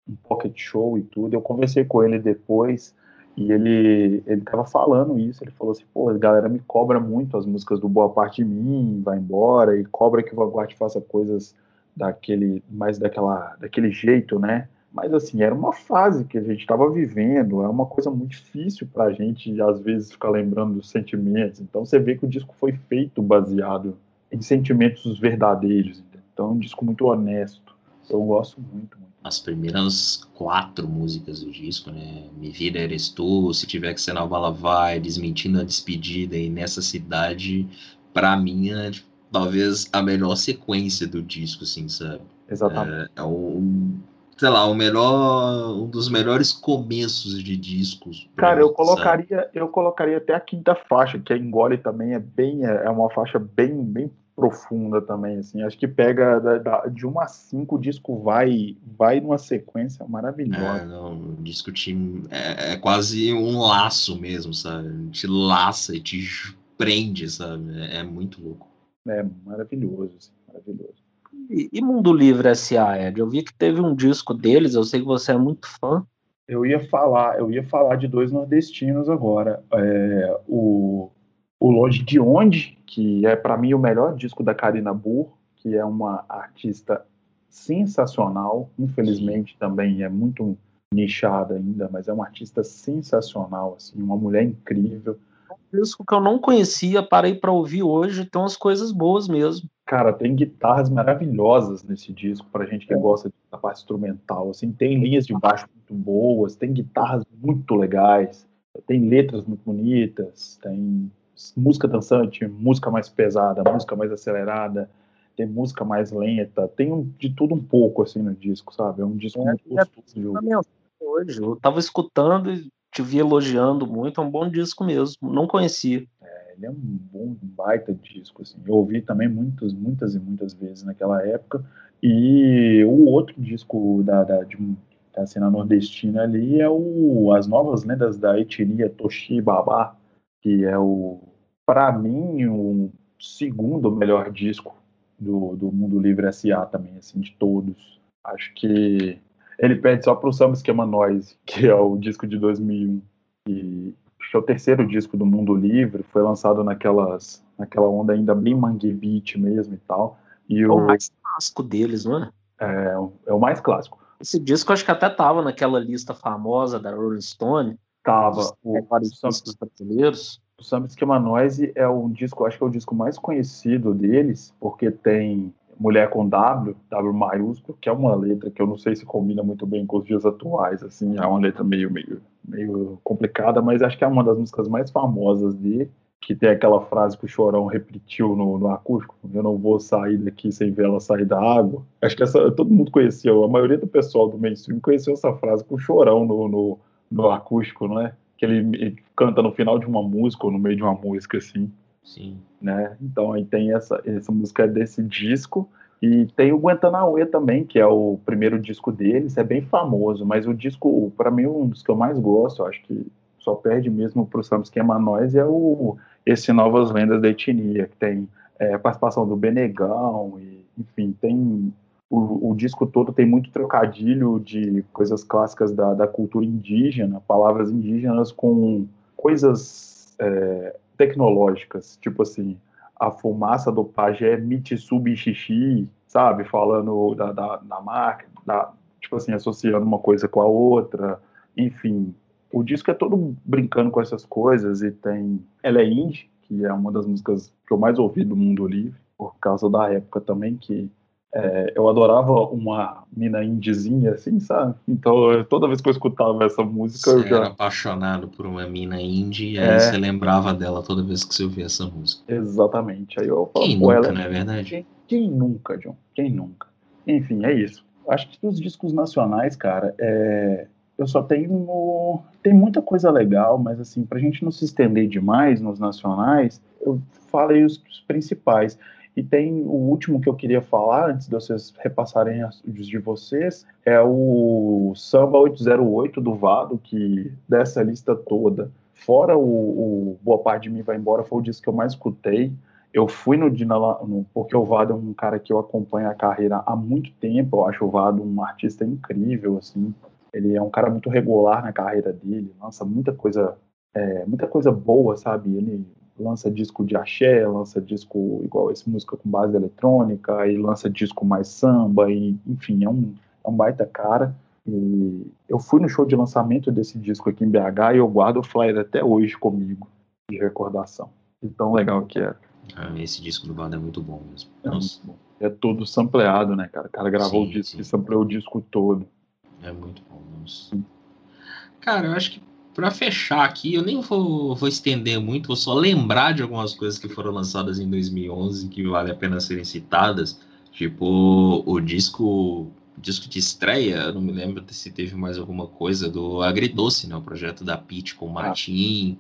um pocket show e tudo. Eu conversei com ele depois e ele ele tava falando isso. Ele falou assim: pô, a galera me cobra muito as músicas do Boa Parte de Mim, vai embora, e cobra que o Vanguard faça coisas daquele, mais daquela, daquele jeito, né? Mas assim, era uma fase que a gente estava vivendo, é uma coisa muito difícil para a gente, às vezes, ficar lembrando dos sentimentos. Então você vê que o disco foi feito baseado em sentimentos verdadeiros. Então é um disco muito honesto. Eu gosto muito, muito as primeiras quatro músicas do disco, né? Me Vida Eres Tu, Se Tiver Que Ser Na Bala Vai, Desmentindo a Despedida e Nessa Cidade, pra mim, é talvez a melhor sequência do disco, assim, sabe? Exatamente. É, é um, sei lá, o melhor, um dos melhores começos de discos. Cara, eu colocaria, eu colocaria até a quinta faixa, que a Engole também é bem, é uma faixa bem, bem profunda também, assim. Acho que pega da, da, de 1 a 5 o disco vai vai numa sequência maravilhosa. É, não, o disco te, é, é, quase um laço mesmo, sabe? Te laça e te prende, sabe? É, é muito louco. É maravilhoso, assim, maravilhoso. E, e Mundo Livre S.A., Ed? Eu vi que teve um disco deles, eu sei que você é muito fã. Eu ia falar, eu ia falar de dois nordestinos agora. É, o o Longe de Onde, que é para mim o melhor disco da Karina Burr, que é uma artista sensacional, infelizmente Sim. também é muito nichada ainda, mas é uma artista sensacional, assim, uma mulher incrível. Um disco que eu não conhecia, parei para ouvir hoje, tem umas coisas boas mesmo. Cara, tem guitarras maravilhosas nesse disco pra gente que é. gosta da parte instrumental, assim, tem linhas de baixo muito boas, tem guitarras muito legais, tem letras muito bonitas, tem música dançante, música mais pesada, música mais acelerada, tem música mais lenta, tem um, de tudo um pouco assim no disco, sabe? É um disco é, muito é gostoso. Hoje, eu tava escutando e te vi elogiando muito, é um bom disco mesmo, não conhecia. Ele é um bom, baita disco, assim. Eu ouvi também muitas, muitas e muitas vezes naquela época. E o outro disco da, da, de, da cena nordestina ali é o As Novas Lendas da Etnia Toshi Babá, que é o, para mim, o segundo melhor disco do, do Mundo Livre S.A. também, assim, de todos. Acho que ele perde só para o Samba Esquema Noise, que é o disco de 2001. E acho que é o terceiro disco do Mundo Livre, foi lançado naquelas, naquela onda ainda bem mangue beat mesmo e tal. E é o, o mais clássico deles, não é? É, é o mais clássico. Esse disco acho que até tava naquela lista famosa da Rolling Stone, Tava. O, vários discos brasileiros. O Samba Esquema Noise é um disco, acho que é o disco mais conhecido deles, porque tem Mulher com W, W maiúsculo, que é uma letra que eu não sei se combina muito bem com os dias atuais, assim, é uma letra meio, meio, meio complicada, mas acho que é uma das músicas mais famosas dele, que tem aquela frase que o Chorão repetiu no, no acústico, eu não vou sair daqui sem ver ela sair da água. Acho que essa, todo mundo conheceu, a maioria do pessoal do mainstream conheceu essa frase com o Chorão no, no no acústico, não é? Que ele, canta no final de uma música ou no meio de uma música, assim. Sim. Né? Então aí tem essa, essa música é desse disco. E tem o Guantanauê também, que é o primeiro disco deles, é bem famoso, mas o disco, para mim, um dos que eu mais gosto, acho que só perde mesmo pro Sam Esquema Nós, é o esse Novas Lendas da Etnia, que tem é, participação do Benegão, e, enfim, tem o, o, disco todo tem muito trocadilho de coisas clássicas da, da cultura indígena, palavras indígenas com coisas é, tecnológicas, tipo assim, a fumaça do pajé Mitsubi Xixi, sabe? Falando da, da, da marca, da, tipo assim, associando uma coisa com a outra, enfim. O disco é todo brincando com essas coisas e tem. Ela é indie, que é uma das músicas que eu mais ouvi do mundo livre, por causa da época também, que É, eu adorava uma mina indizinha, assim, sabe? Então, toda vez que eu escutava essa música, você eu já. era apaixonado por uma mina indie e aí É. você lembrava dela toda vez que você ouvia essa música. Exatamente. Aí eu Quem pô, nunca, ela- não é verdade? Quem, quem nunca, John? Quem nunca? Enfim, é isso. Acho que dos discos nacionais, cara, é, eu só tenho. Tem muita coisa legal, mas assim, pra gente não se estender demais nos nacionais, eu falei os principais. E tem o último que eu queria falar, antes de vocês repassarem as- os de vocês, é o Samba 808 do Vado, que dessa lista toda, fora o, o Boa Parte de Mim Vai Embora, foi o disco que eu mais escutei. Eu fui no Dina, porque o Vado é um cara que eu acompanho a carreira há muito tempo. Eu acho o Vado um artista incrível, assim. Ele é um cara muito regular na carreira dele, lança muita coisa, é, muita coisa boa, sabe? Ele lança disco de axé, lança disco igual esse música com base eletrônica, e lança disco mais samba, e enfim, é um, é um baita cara. E eu fui no show de lançamento desse disco aqui em BH e eu guardo o flyer até hoje comigo, de recordação. De tão legal que é. Ah, esse disco do Vado é muito bom mesmo. É, Nossa, bom. É todo sampleado, né, cara? O cara gravou Sim, o disco sim. e sampleou o disco todo. é muito bom. Nossa. Cara, eu acho que pra fechar aqui, eu nem vou, vou estender muito, vou só lembrar de algumas coisas que foram lançadas em 2011 que vale a pena serem citadas. Tipo, o disco, disco de estreia, eu não me lembro se teve mais alguma coisa do Agridoce, né? O projeto da Pete com o Martim.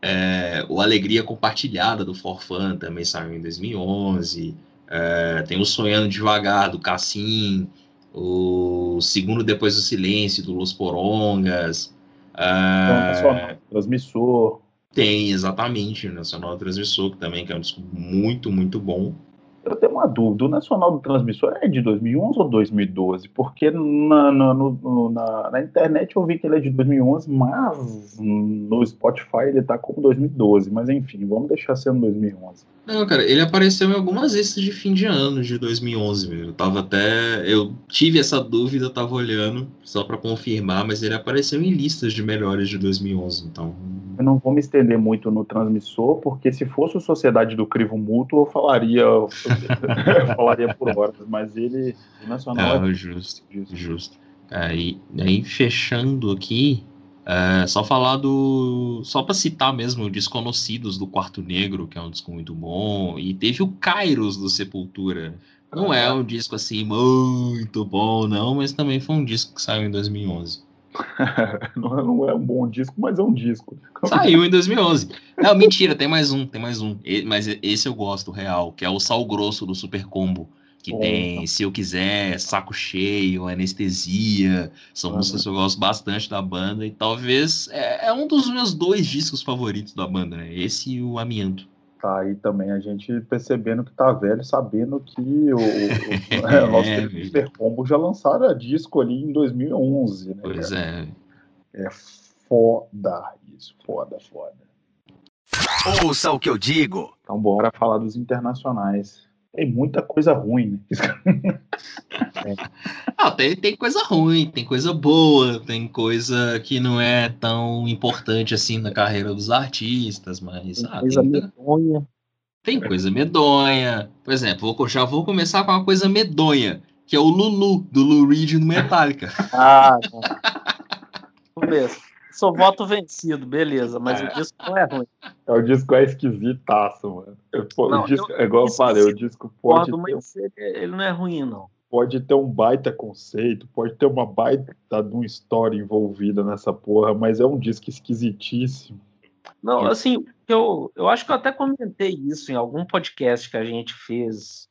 É, o Alegria Compartilhada do Forfan também saiu em 2011. É, tem o Sonhando Devagar do Cassim. O Segundo Depois do Silêncio do Los Porongas. Então, É, nacional, transmissor. tem exatamente o Nacional Transmissor, que também que é um disco muito, muito bom. Eu tenho uma dúvida, o Nacional do Transmissor é de 2011 ou 2012? Porque na, na, no- na, na internet eu vi que ele é de 2011, mas no Spotify ele tá como 2012. Mas enfim, vamos deixar sendo 2011. Não, cara, ele apareceu em algumas listas de fim de ano de 2011, meu. Eu tava até. Eu tive essa dúvida, eu tava olhando, só pra confirmar, mas ele apareceu em listas de melhores de 2011, então. Eu não vou me estender muito no transmissor, porque se fosse o Sociedade do Crivo Mútuo, eu falaria, eu falaria por horas, mas ele, o Nacional É, é justo, disso. justo. Aí, aí fechando aqui, é, só falar do. Só pra citar mesmo, Desconhecidos do Quarto Negro, que é um disco muito bom, e teve o Kairos do Sepultura. Não é um disco assim muito bom, não, mas também foi um disco que saiu em 2011. não, é- não é um bom disco, mas é um disco. Saiu em 2011. Não, mentira, tem mais um, tem mais um. Mas esse eu gosto, real, que é o Sal Grosso do Super Combo. Que tem Se Eu Quiser, Saco Cheio, Anestesia. São Uhum. músicas que eu gosto bastante da banda. E talvez é, é um dos meus dois discos favoritos da banda, né? Esse e o Amianto. Tá aí também a gente percebendo que tá velho, sabendo que o, o, é, o nosso É. Super Combo já lançaram a disco ali em 2011, né? Pois cara? é. É foda isso, foda, foda. Ouça o que eu digo. Então bora falar dos internacionais. Tem muita coisa ruim, né? Ah, tem, tem coisa ruim, tem coisa boa, tem coisa que não é tão importante assim na carreira dos artistas, mas ah, Coisa tem, medonha. Tem coisa medonha. Por exemplo, vou, já vou começar com uma coisa medonha, que é o Lulu, do Lou Reed no Metallica. Ah. Começo. Sou voto vencido, beleza, mas o disco não é ruim. É, o disco é esquisitaço, mano. Eu- Não, o disco, é igual eu falei, o disco pode Concordo, mas ele, ele não é ruim, não. pode ter um baita conceito, pode ter uma baita de uma história envolvida nessa porra, mas é um disco esquisitíssimo. Não, assim, eu, eu acho que eu até comentei isso em algum podcast que a gente fez.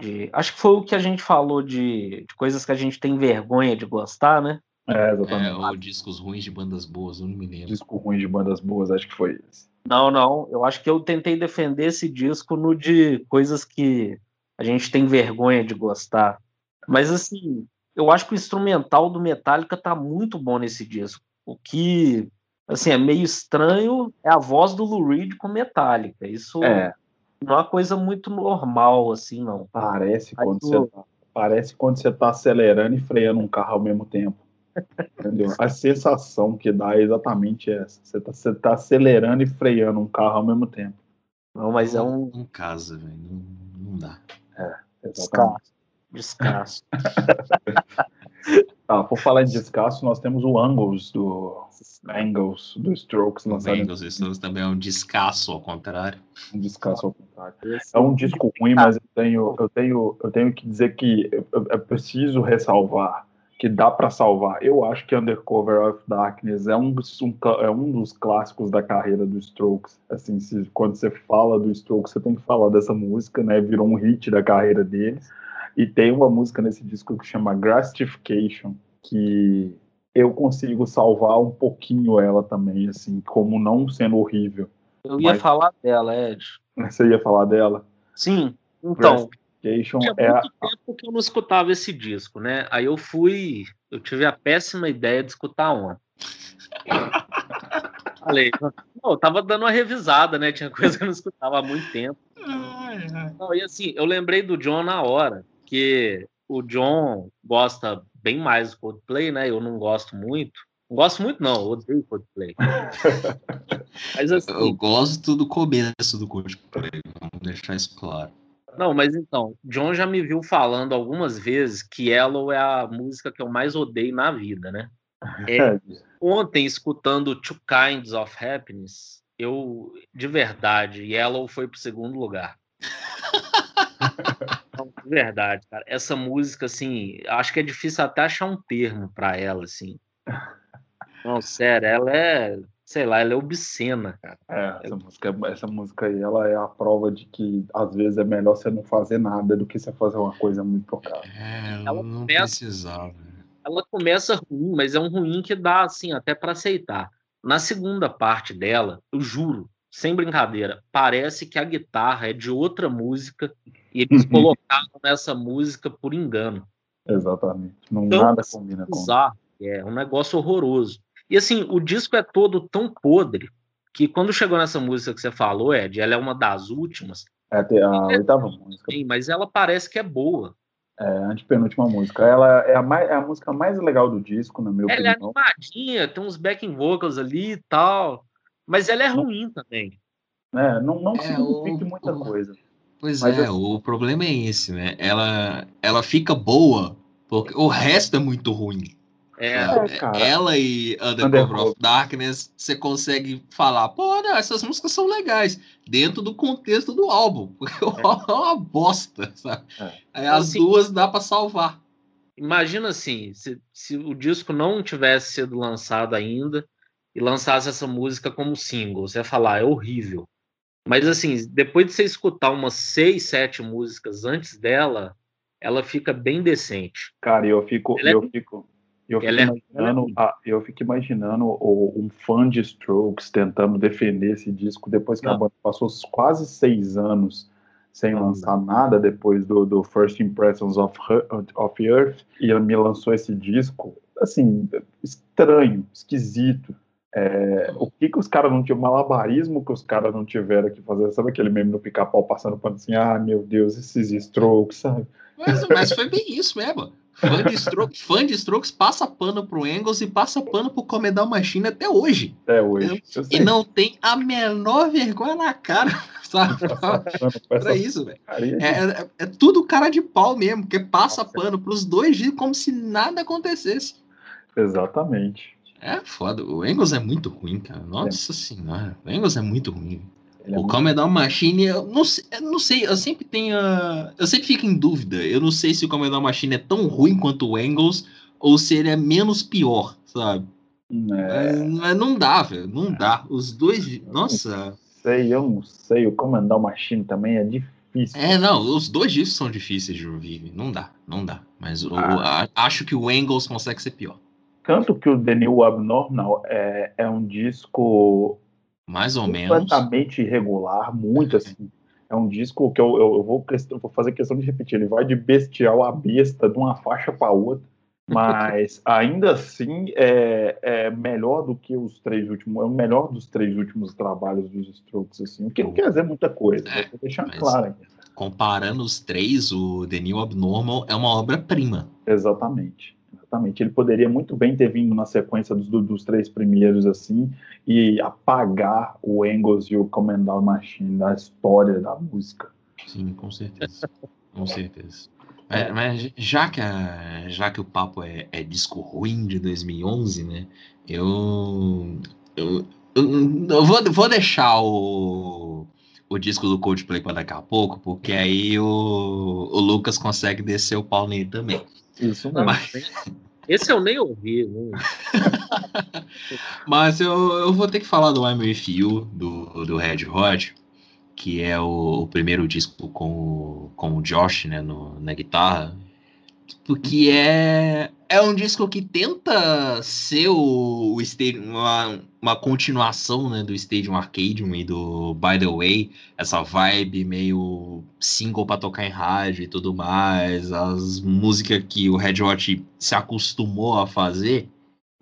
de- acho que foi o que a gente falou de, de coisas que a gente tem vergonha de gostar, né? É, É, exatamente. ou discos ruins de bandas boas, eu não me lembro. Disco ruim de bandas boas, acho que foi esse. Não, não. Eu acho que eu tentei defender esse disco no de coisas que a gente tem vergonha de gostar. Mas assim, eu acho que o instrumental do Metallica tá muito bom nesse disco. O que assim é meio estranho é a voz do Lou Reed com Metallica. Isso É, não é uma coisa muito normal assim, não. parece Aí quando tu- você tá, parece quando você tá acelerando e freando um carro ao mesmo tempo. Entendeu? A sensação que dá é exatamente essa. Você tá, você tá acelerando e freando um carro ao mesmo tempo. Não, mas é um Não casa, velho. Não, não dá. Exatamente. Descasso. ah, por falar em descasso, nós temos o Angles do Angles do Strokes lançado. Angles Strokes também é um descasso ao contrário. Um descasso ao contrário. É um disco ruim, mas eu tenho, eu tenho, eu tenho que dizer que eu, eu preciso ressalvar que dá para salvar. Eu acho que Undercover of Darkness é um, um, é um dos clássicos da carreira do Strokes. Assim, se, quando você fala do Strokes, você tem que falar dessa música, né? Virou um hit da carreira deles. E tem uma música nesse disco que chama Gratification, que eu consigo salvar um pouquinho ela também, assim, como não sendo horrível. Eu ia Mas... falar dela, Ed. Você ia falar dela? Sim. Então, tinha é muito a... tempo que eu não escutava esse disco, né? Aí eu fui, eu tive a péssima ideia de escutar ontem. Falei, não, eu tava dando uma revisada, né? Tinha coisa que eu não escutava há muito tempo. Não, e assim, eu lembrei do John na hora, que o John gosta bem mais do Coldplay, né? Eu não gosto muito. Não gosto muito, não, eu odeio Coldplay. Mas assim. Eu gosto do começo do Coldplay, vamos deixar isso claro. Não, mas então, John já me viu falando algumas vezes que Yellow é a música que eu mais odeio na vida, né? É, ontem, escutando Two Kinds of Happiness, eu, de verdade, Yellow foi pro segundo lugar. Não, de verdade, cara. Essa música, assim, acho que é difícil até achar um termo para ela, assim. Não, sério, ela é sei lá, ela é obscena, cara. É, essa música, essa música aí, ela é a prova de que às vezes é melhor você não fazer nada do que você fazer uma coisa muito tocada. É, ela não começa, precisava. Ela começa ruim, mas é um ruim que dá, assim, até para aceitar. Na segunda parte dela, eu juro, sem brincadeira, parece que a guitarra é de outra música e eles colocaram nessa música por engano. Exatamente. Não então, nada combina com. É um negócio horroroso. E assim, o disco é todo tão podre que quando chegou nessa música que você falou, Ed, ela é uma das últimas. É a oitava música. Sim, mas ela parece que é boa. É, a antepenúltima música. Ela é a, mais, é a música mais legal do disco, na minha ela opinião. Ela é animadinha, tem uns backing vocals ali e tal. Mas ela é ruim também. É, não, não é, significa o, muita o, coisa. Pois mas é, assim, o problema é esse, né? Ela, ela fica boa, porque o resto é muito ruim. É, é ela e Undercover of Darkness, você consegue falar, pô, não, essas músicas são legais, dentro do contexto do álbum, porque o é. álbum é uma bosta, sabe? É. Aí as assim, duas dá para salvar. Imagina assim, se, se o disco não tivesse sido lançado ainda e lançasse essa música como single, você ia falar, é horrível. Mas assim, depois de você escutar umas seis, sete músicas antes dela, ela fica bem decente. Cara, eu fico, ela eu é... fico, eu fico, é imaginando, é... eu fico imaginando um fã de Strokes tentando defender esse disco depois que Não. a banda passou quase seis anos sem Não. lançar nada depois do, do First Impressions of, of Earth e me lançou esse disco, assim, estranho, esquisito. É, o que que os caras não tinham, malabarismo que os caras não tiveram que fazer, sabe aquele meme no pica-pau passando pano assim, ah, meu Deus, esses strokes, sabe? Mas, mas foi bem isso mesmo. Fã de, Strokes, fã de Strokes passa pano pro Engels e passa pano pro Comedal Machine até hoje. Até hoje. e não tem a menor vergonha na cara, sabe? pra isso, velho. É, é, é, tudo cara de pau mesmo, que passa Nossa. pano pros dois dias como se nada acontecesse. Exatamente. É foda. O Engels é muito ruim, cara. Nossa é. senhora. O Engels é muito ruim. Ele é o Commodore Machine, eu não, sei, eu não sei, eu sempre tenho. Eu sempre fico em dúvida. Eu não sei se o Commodore Machine é tão ruim quanto o Engels ou se ele é menos pior, sabe? É. Mas, não dá, velho. Não dá. Os dois. Nossa. sei, eu não sei. O Commodore Machine também é difícil. É, não, os dois discos são difíceis de ouvir. Não dá, não dá. Mas ah. acho que o Engels consegue ser pior. Tanto que o The New Abnormal é, é um disco mais ou menos. Completamente irregular, muito assim. É um disco que eu, eu, eu vou, vou fazer questão de repetir. Ele vai de bestial a besta, de uma faixa para outra. Mas ainda assim é, é, melhor do que os três últimos. É o melhor dos três últimos trabalhos dos Strokes, assim. O que não quer dizer muita coisa, é, vou deixar claro aqui. Comparando os três, o The New Abnormal é uma obra-prima. Exatamente. Exatamente. Ele poderia muito bem ter vindo na sequência dos, dos três primeiros, assim, e apagar o Engels e o Commandant Machine da história da música. Sim, com certeza. com certeza. É, mas já que, a, já que o papo é, é disco ruim de 2011, né? Eu, eu, eu, eu vou, vou deixar o, o disco do Coldplay para daqui a pouco, porque aí o, o Lucas consegue descer o pau nele também. Isso mesmo. Mas... Esse eu nem ouvi. Né? Mas eu, eu vou ter que falar do I'm With You, do, do Red Hot, que é o, o primeiro disco com, com o Josh né, no, na guitarra. Porque é, é um disco que tenta ser o, o uma, uma continuação né, do Stadium Arcadium e do By the Way, essa vibe meio single para tocar em rádio e tudo mais, as músicas que o Red Hot se acostumou a fazer.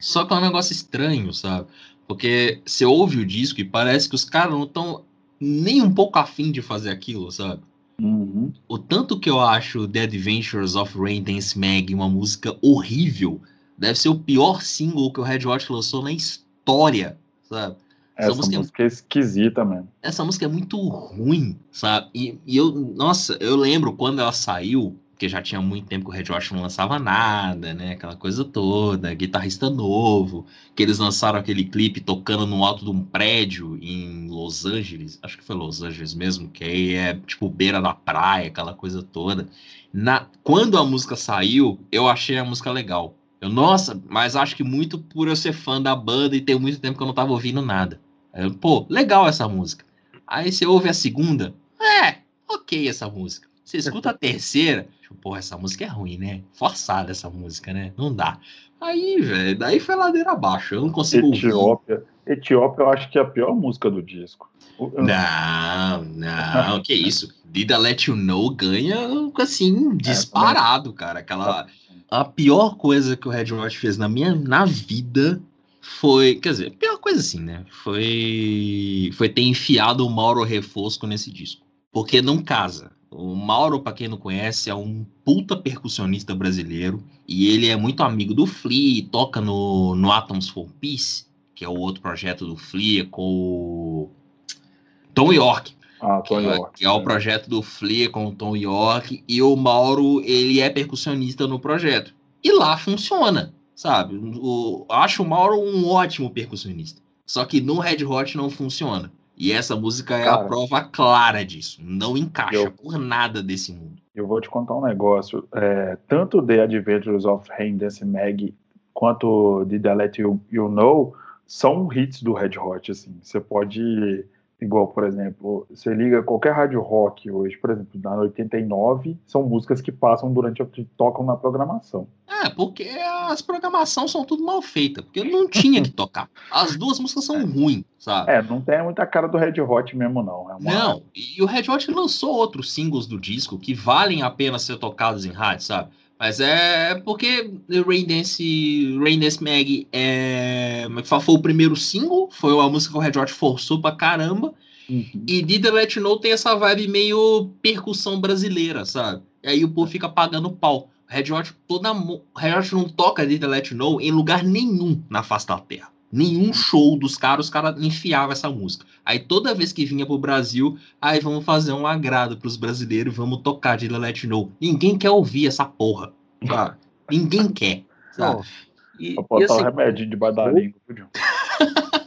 Só que é um negócio estranho, sabe? Porque você ouve o disco e parece que os caras não estão nem um pouco afim de fazer aquilo, sabe? Uhum. O tanto que eu acho The Adventures of Rain Dance Mag uma música horrível, deve ser o pior single que o Red Hot lançou na história, sabe? Essa, Essa música, música, é esquisita, mano. Essa música é muito ruim, sabe? E, e eu, nossa, eu lembro quando ela saiu, porque já tinha muito tempo que o Red Hot não lançava nada, né? Aquela coisa toda, guitarrista novo, que eles lançaram aquele clipe tocando no alto de um prédio em Los Angeles, acho que foi Los Angeles mesmo, que aí é tipo beira da praia, aquela coisa toda. Na, quando a música saiu, eu achei a música legal. Eu, nossa, mas acho que muito por eu ser fã da banda e ter muito tempo que eu não tava ouvindo nada. Eu, Pô, legal essa música. Aí você ouve a segunda, é, ok essa música. Você escuta a terceira, tipo, porra, essa música é ruim, né? Forçada essa música, né? Não dá. Aí, velho, daí foi ladeira abaixo. Eu não consigo Etiópia. Ouvir. Etiópia, eu acho que é a pior música do disco. Não, não, que isso. Dida Let You Know ganha, assim, disparado, cara. Aquela. A pior coisa que o Red Hot fez na minha na vida foi. Quer dizer, pior coisa assim, né? Foi. Foi ter enfiado o Mauro Refosco nesse disco. Porque não casa. O Mauro, para quem não conhece, é um puta percussionista brasileiro e ele é muito amigo do Flea, toca no, no Atoms for Peace, que é o outro projeto do Flea com o Tom York. Ah, Tom que, é, York. Que é o projeto do Flea com o Tom York e o Mauro, ele é percussionista no projeto. E lá funciona, sabe? O, acho o Mauro um ótimo percussionista. Só que no Red Hot não funciona. E essa música é Cara, a prova clara disso. Não encaixa eu, por nada desse mundo. Eu vou te contar um negócio. É, tanto The Adventures of Rain Dance Mag quanto The Let You, you Know são hits do Red Hot. Assim. Você pode Igual, por exemplo, você liga qualquer rádio rock hoje, por exemplo, na 89, são músicas que passam durante a que tocam na programação. É, porque as programações são tudo mal feitas, porque não tinha que tocar. As duas músicas são é. ruins, sabe? É, não tem muita cara do Red Hot mesmo, não. É uma... Não, e o Red Hot lançou outros singles do disco que valem a pena ser tocados em rádio, sabe? Mas é porque Rain Dance, Rain Dance Mag é, foi o primeiro single, foi uma música que o Red Hot forçou pra caramba. Uhum. E Did Let Know tem essa vibe meio percussão brasileira, sabe? E aí o povo fica pagando pau. Red Hot, toda, Red Hot não toca Did Let Know em lugar nenhum na face da Terra. Nenhum show dos caras, os caras enfiavam essa música. Aí toda vez que vinha pro Brasil, aí vamos fazer um agrado pros brasileiros, vamos tocar de Let Know. Ninguém quer ouvir essa porra. Sabe? Ninguém quer. Sabe? E, botar e assim, um remedinho debaixo da língua,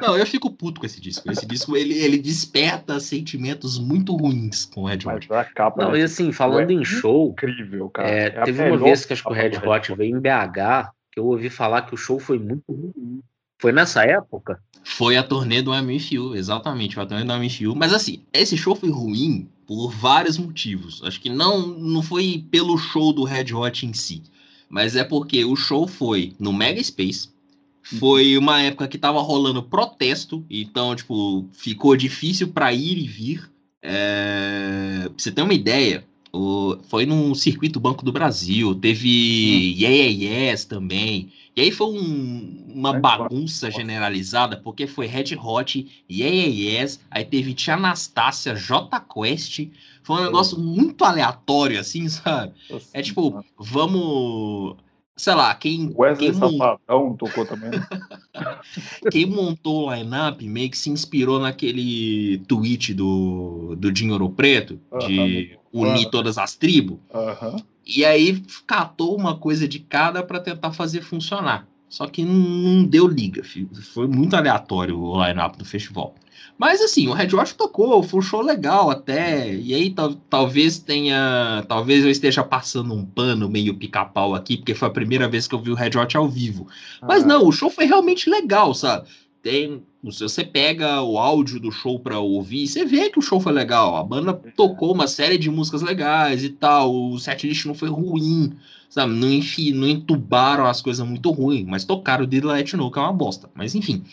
Não, eu fico puto com esse disco. Esse disco ele, ele desperta sentimentos muito ruins com o Red Hot. Não, né? e assim, falando é em show. Incrível, cara. É, é teve uma vez que acho que o Red Hot veio em BH que eu ouvi falar que o show foi muito ruim. Foi nessa época? Foi a turnê do MFU, exatamente, foi a turnê do MFU. Mas assim, esse show foi ruim por vários motivos. Acho que não, não foi pelo show do Red Hot em si, mas é porque o show foi no Mega Space. Foi uma época que tava rolando protesto, então, tipo, ficou difícil para ir e vir. É... Pra você ter uma ideia, o, foi no circuito Banco do Brasil, teve hum. Yeah, yeah Yes também. E aí foi um, uma bagunça generalizada, porque foi Red Hot, Yeah, yeah Yes, aí teve Tia Anastácia, J Quest. Foi um negócio muito aleatório, assim, sabe? É tipo, vamos sei lá, quem. Wesley quem Safadão tocou também. quem montou o line-up meio que se inspirou naquele tweet do, do Dinheiro Preto, de unir todas as tribos. Aham. E aí catou uma coisa de cada para tentar fazer funcionar. Só que não, não deu liga, filho. foi muito aleatório o line-up do festival. Mas assim, o Red Hot tocou, foi um show legal até. E aí tal, talvez tenha. Talvez eu esteja passando um pano meio pica-pau aqui, porque foi a primeira vez que eu vi o Red Hot ao vivo. Mas não, o show foi realmente legal, sabe? Tem. Se você pega o áudio do show pra ouvir, você vê que o show foi legal. A banda tocou uma série de músicas legais e tal. O setlist não foi ruim, sabe? Não, enfi, não entubaram as coisas muito ruins, mas tocaram o Did Let You Know, que é uma bosta. Mas enfim.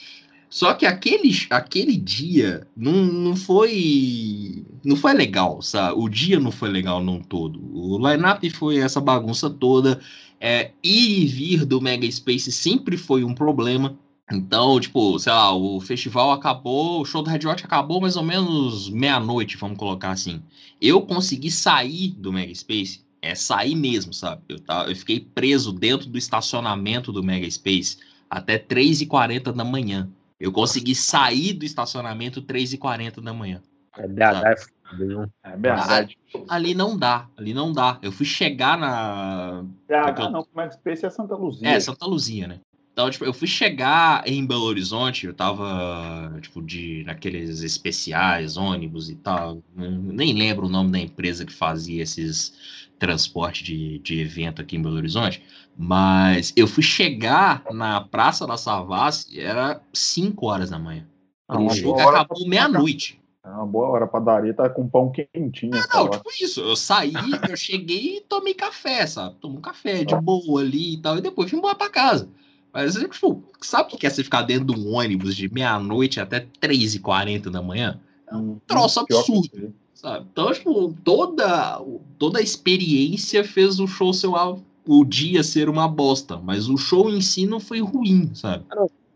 Só que aquele, aquele dia não, não foi. Não foi legal, sabe? O dia não foi legal num todo. O line-up foi essa bagunça toda. É, ir e vir do Mega Space sempre foi um problema. Então, tipo, sei lá, o festival acabou, o show do Red Hot acabou mais ou menos meia-noite, vamos colocar assim. Eu consegui sair do Mega Space, é sair mesmo, sabe? Eu, tá, eu fiquei preso dentro do estacionamento do Mega Space até 3h40 da manhã. Eu consegui sair do estacionamento 3h40 da manhã. É BH é foda, viu? É verdade. Ali não dá, ali não dá. Eu fui chegar na. BH não, como é que é Santa Luzia. É, Santa Luzia, né? Então, tipo, eu fui chegar em Belo Horizonte, eu tava, tipo, de naqueles especiais, ônibus e tal. Nem lembro o nome da empresa que fazia esses transporte de, de evento aqui em Belo Horizonte. Mas eu fui chegar na Praça da Savassi, era 5 horas da manhã. Ah, O jogo acabou meia-noite. É uma boa hora. A padaria tá com pão quentinho. Não, hora. tipo isso. Eu saí, eu cheguei e tomei café, sabe? Tomei um café de boa ali e tal, e depois fui embora pra casa. Mas, tipo, sabe o que é você ficar dentro de um ônibus de meia-noite até 3h40 da manhã? É um troço Pior que absurdo, sabe? Então, tipo, toda, toda a experiência fez o show ser uma, o dia ser uma bosta, mas o show em si não foi ruim, sabe?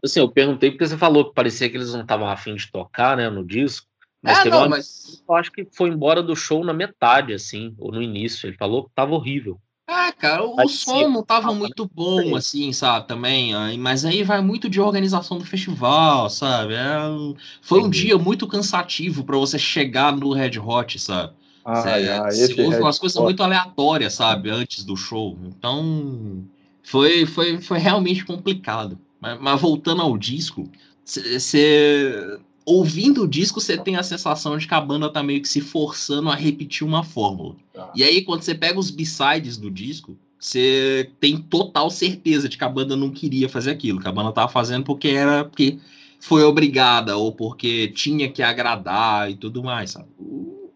Assim, eu perguntei porque você falou que parecia que eles não estavam afim de tocar, né, no disco. Mas é, não, uma mas. eu acho que foi embora do show na metade, assim, ou no início. Ele falou que tava horrível. Ah, cara, o Mas som sim, não tava muito bom, assim, sabe, também. Mas aí vai muito de organização do festival, sabe? É foi um dia muito cansativo pra você chegar no Red Hot, sabe? Ai, Cê- Red umas coisas muito aleatórias, sabe, antes do show. Então, foi, foi, foi realmente complicado. Mas, mas voltando ao disco, você. Ouvindo o disco, você tem a sensação de que a banda tá meio que se forçando a repetir uma fórmula. Tá. E aí, quando você pega os B-sides do disco, você tem total certeza de que a banda não queria fazer aquilo, que a banda tava fazendo porque era porque foi obrigada ou porque tinha que agradar e tudo mais, sabe?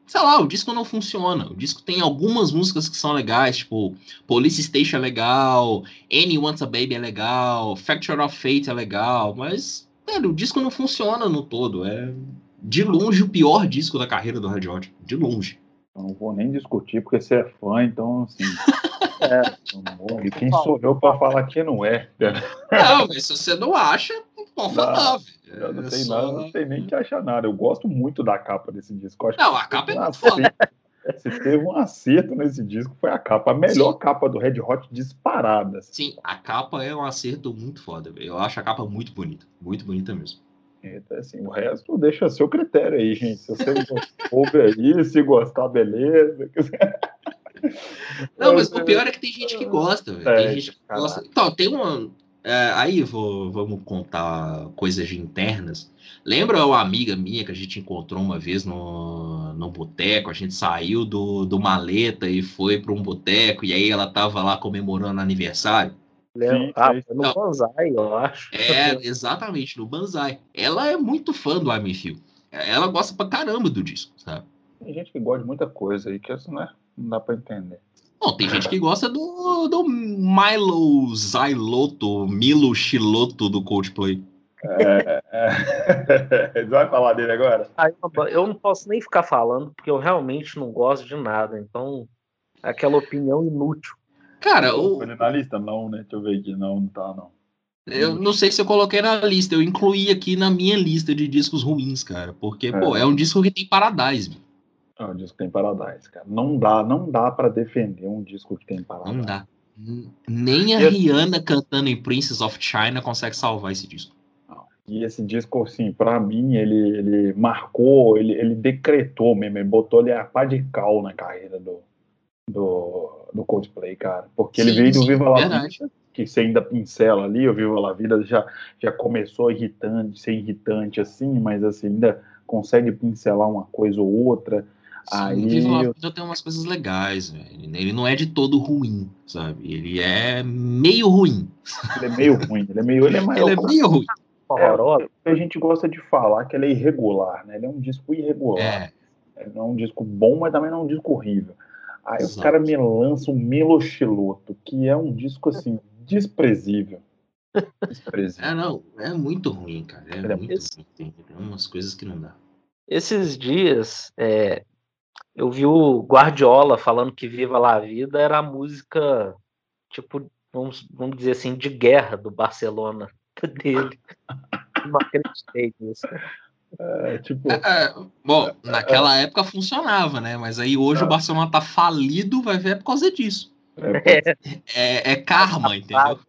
Sei lá, o disco não funciona. O disco tem algumas músicas que são legais, tipo Police Station é legal, Any Wants a Baby é legal, Factor of Fate é legal, mas, velho, o disco não funciona no todo. É de longe o pior disco da carreira do Red Hot. De longe. Eu não vou nem discutir, porque você é fã, então, assim. é, não e quem sou eu pra falar que não é? Não, mas se você não acha, pode falar. Eu não É sei só- nada, não sei nem que achar nada. Eu gosto muito da capa desse disco. Não, que a capa é um muito foda. Se teve um acerto nesse disco, foi a capa. A melhor capa do Red Hot disparada. assim. Sim, a capa é um acerto muito foda. Eu acho a capa muito bonita. Muito bonita mesmo. Então, assim, o resto deixa a seu critério aí, gente. Se você ouve aí, se gostar, beleza. Não, mas o pior é que tem gente que gosta, velho. É, Tem gente que gosta. Então, tem uma. É, aí vou, vamos contar coisas internas. Lembra uma amiga minha que a gente encontrou uma vez no, no boteco? A gente saiu do, do maleta e foi para um boteco, e aí ela tava lá comemorando aniversário. Sim, ah, foi no Não. Banzai, eu acho. É, exatamente, no Banzai. Ela é muito fã do Feel. Ela gosta pra caramba do disco, sabe? Tem gente que gosta de muita coisa aí que isso não, é, não dá pra entender. Bom, tem gente que gosta do, do Milo Zailoto, Milo Chiloto do Coldplay. É, é. Você vai falar dele agora? Aí, eu não posso nem ficar falando, porque eu realmente não gosto de nada. Então, é aquela opinião inútil. Cara, o, Foi na lista? Não, né? Deixa eu ver aqui. Não, não tá, não. eu não sei se eu coloquei na lista, eu incluí aqui na minha lista de discos ruins, cara. Porque, pô, é um disco que tem Paradise. meu. É um disco que tem Paradise, cara. Não dá, não dá pra defender um disco que tem Paradise. Não dá. Nem a Eu- Rihanna cantando em Princess of China consegue salvar esse disco. E esse disco, assim, pra mim, ele, ele marcou, ele, ele decretou mesmo, ele botou ali a pá de cal na carreira do, do, do Coldplay, cara. Porque ele Sim, veio do Viva La verdade. Vida, que você ainda pincela ali, o Viva La Vida já, já começou irritante, ser irritante assim, mas assim, ainda consegue pincelar uma coisa ou outra. Aí o Viva La eu- Vida tem umas coisas legais, velho. Ele não é de todo ruim, sabe? Ele é meio ruim. Ele é meio ruim, ele é meio. Ele é mais Ele é meio ruim. Horrorosa. a gente gosta de falar que ele é irregular, né? Ele é um disco irregular. É, Ele não é um disco bom, mas também não é um disco horrível. Aí os Exato. caras me lançam Milochiloto, que é um disco assim, desprezível. Desprezível. é, não, é muito ruim, cara. É Ele é muito ruim. Tem tem umas coisas que não dá. Esses dias, é, eu vi o Guardiola falando que Viva La Vida era a música, tipo, vamos, vamos dizer assim, de guerra do Barcelona dele. Não acreditei nisso. É, tipo, É, é, bom, naquela época funcionava, né? Mas aí hoje o Barcelona tá falido, vai ver é por causa disso. é, É, é karma, entendeu?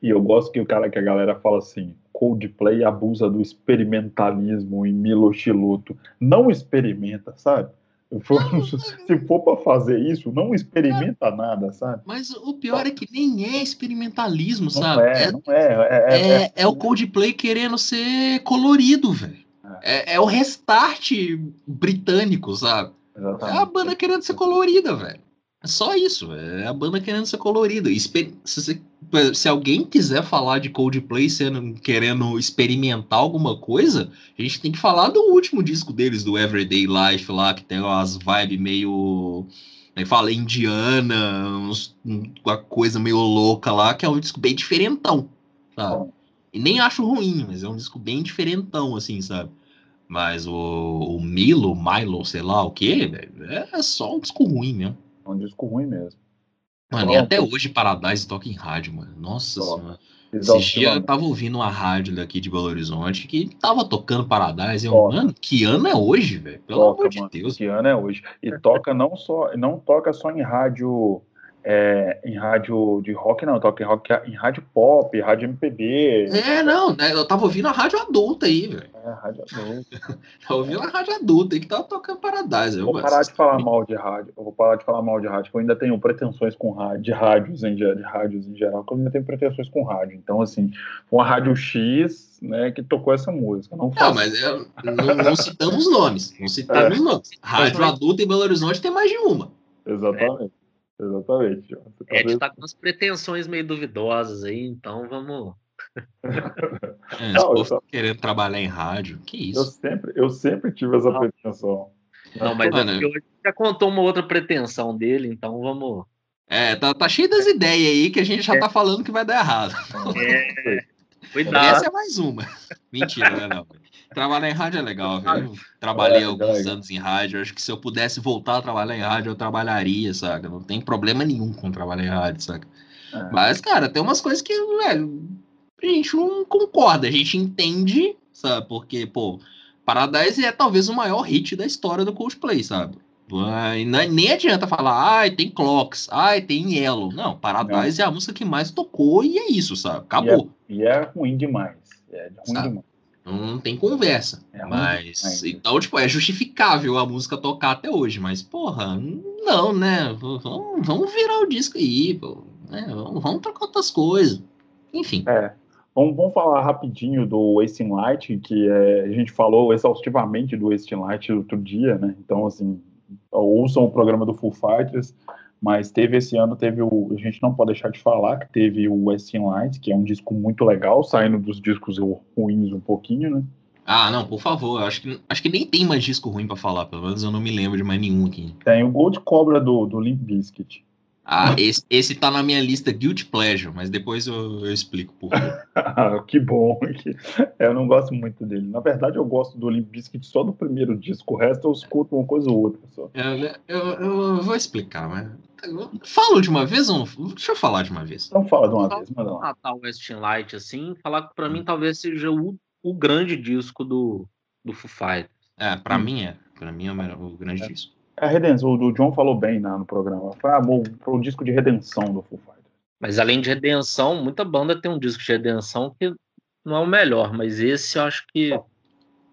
E eu gosto que o cara que a galera fala assim, Coldplay abusa do experimentalismo em Milochiloto. Não experimenta, sabe? Se for, pra fazer isso, não experimenta nada, sabe? Mas o pior é que nem é experimentalismo, Não sabe? é, É, não é. É, é, é, é o Coldplay querendo ser colorido, velho. É, é o restart britânico, sabe? É a exatamente. banda querendo ser colorida, velho. É só isso, é a banda querendo ser colorida. Se, se alguém quiser falar de Coldplay sendo, querendo experimentar alguma coisa, a gente tem que falar do último disco deles, do Everyday Life lá, que tem umas vibes meio. Aí fala indiana, uns- uma coisa meio louca lá, que é um disco bem diferentão, sabe? E nem acho ruim, mas é um disco bem diferentão, assim, sabe? Mas o, o Milo, Milo, sei lá o que, é só um disco ruim mesmo. É um disco ruim mesmo. Mano, e até hoje Paradise toca em rádio, mano. Nossa Toca. senhora. Esse dia eu tava ouvindo uma rádio daqui de Belo Horizonte que tava tocando Paradise. Eu, Toca. mano, que ano é hoje, velho? Pelo Toca, amor de mano. Deus. Que ano é hoje? E toca não só, não toca só em rádio, é, em rádio de rock, não. Toca em, rock, em rádio pop, rádio MPB. É, não, né, eu tava ouvindo a rádio adulta aí, velho. É, rádio adulto. Tava ouvindo a rádio adulta aí que tava tocando Paradise. Eu, Vou parar de falar mal de rádio. Eu vou parar de falar mal de rádio, porque eu ainda tenho pretensões com rádio, de rádios em, de rádios em geral, porque eu ainda tenho pretensões com rádio. Então, assim, uma rádio X, né, que tocou essa música. Não, Não, mas eu- não, não citamos nomes. Não citamos nomes. Rádio adulta em Belo Horizonte tem mais de uma. Exatamente. Exatamente. Você tá Ed tá com umas pretensões meio duvidosas aí, então vamos. É, Não, eu só- querendo trabalhar em rádio. Que Eu isso? sempre, eu sempre tive essa Não. pretensão. Não, mas Mano, hoje já contou uma outra pretensão dele, então vamos. É, tá, tá cheio das ideias aí que a gente já tá falando que vai dar errado. É, Essa cuidado. é mais uma. Mentira, não é não. Trabalhar em rádio é legal, velho. Eu Trabalhei É, alguns anos em rádio. Acho que se eu pudesse voltar a trabalhar em rádio, eu trabalharia, saca? Não tem problema nenhum com trabalhar em rádio, saca? É. Mas, cara, tem umas coisas que, velho, a gente não concorda, a gente entende, sabe? Porque, pô, Paradise é talvez o maior hit da história do Coldplay, sabe? Não- nem adianta falar, ai, tem Clocks, ai, tem Yellow. Não, Paradise é a música que mais tocou e é isso, sabe? Acabou. E é ruim demais. É ruim Sabe? demais. Não tem conversa. É mas. demais. Então, tipo, é justificável a música tocar até hoje. Mas, porra, não, né? Vamos, vamos virar o disco aí, pô. né? Vamos, vamos trocar outras coisas. Enfim. É. Vamos, vamos falar rapidinho do Wasting Light, que é, a gente falou exaustivamente do Wasting Light outro dia, né? Então, assim, ouçam o programa do Full Fighters, mas teve esse ano, teve o. A gente não pode deixar de falar que teve o Wasting Light, que é um disco muito legal, saindo dos discos ruins um pouquinho, né? Ah, não, por favor. Acho que, acho que nem tem mais disco ruim pra falar. Pelo menos eu não me lembro de mais nenhum aqui. Tem o Gold Cobra do, do Limp Bizkit. Ah, esse, esse tá na minha lista Guilty Pleasure, mas depois eu, eu explico por quê. Que bom. que- Eu não gosto muito dele. Na verdade, eu gosto do Limp Bizkit só do primeiro disco. O resto eu escuto uma coisa ou outra só. Eu, eu, eu vou explicar, mas. Falo de uma vez ou não? Deixa eu falar de uma vez. Então fala de uma vez, manda lá. Natal Westin Light, assim, falar que pra mim talvez seja o, o grande disco do, do Foo Fighters. É, pra Hum. mim é. Pra mim é o, melhor- o grande disco. A redenção, o John falou bem lá no programa. Foi amor pro disco de redenção do Foo Fighters. Mas além de Redenção, muita banda tem um disco de Redenção que não é o melhor, mas esse eu acho que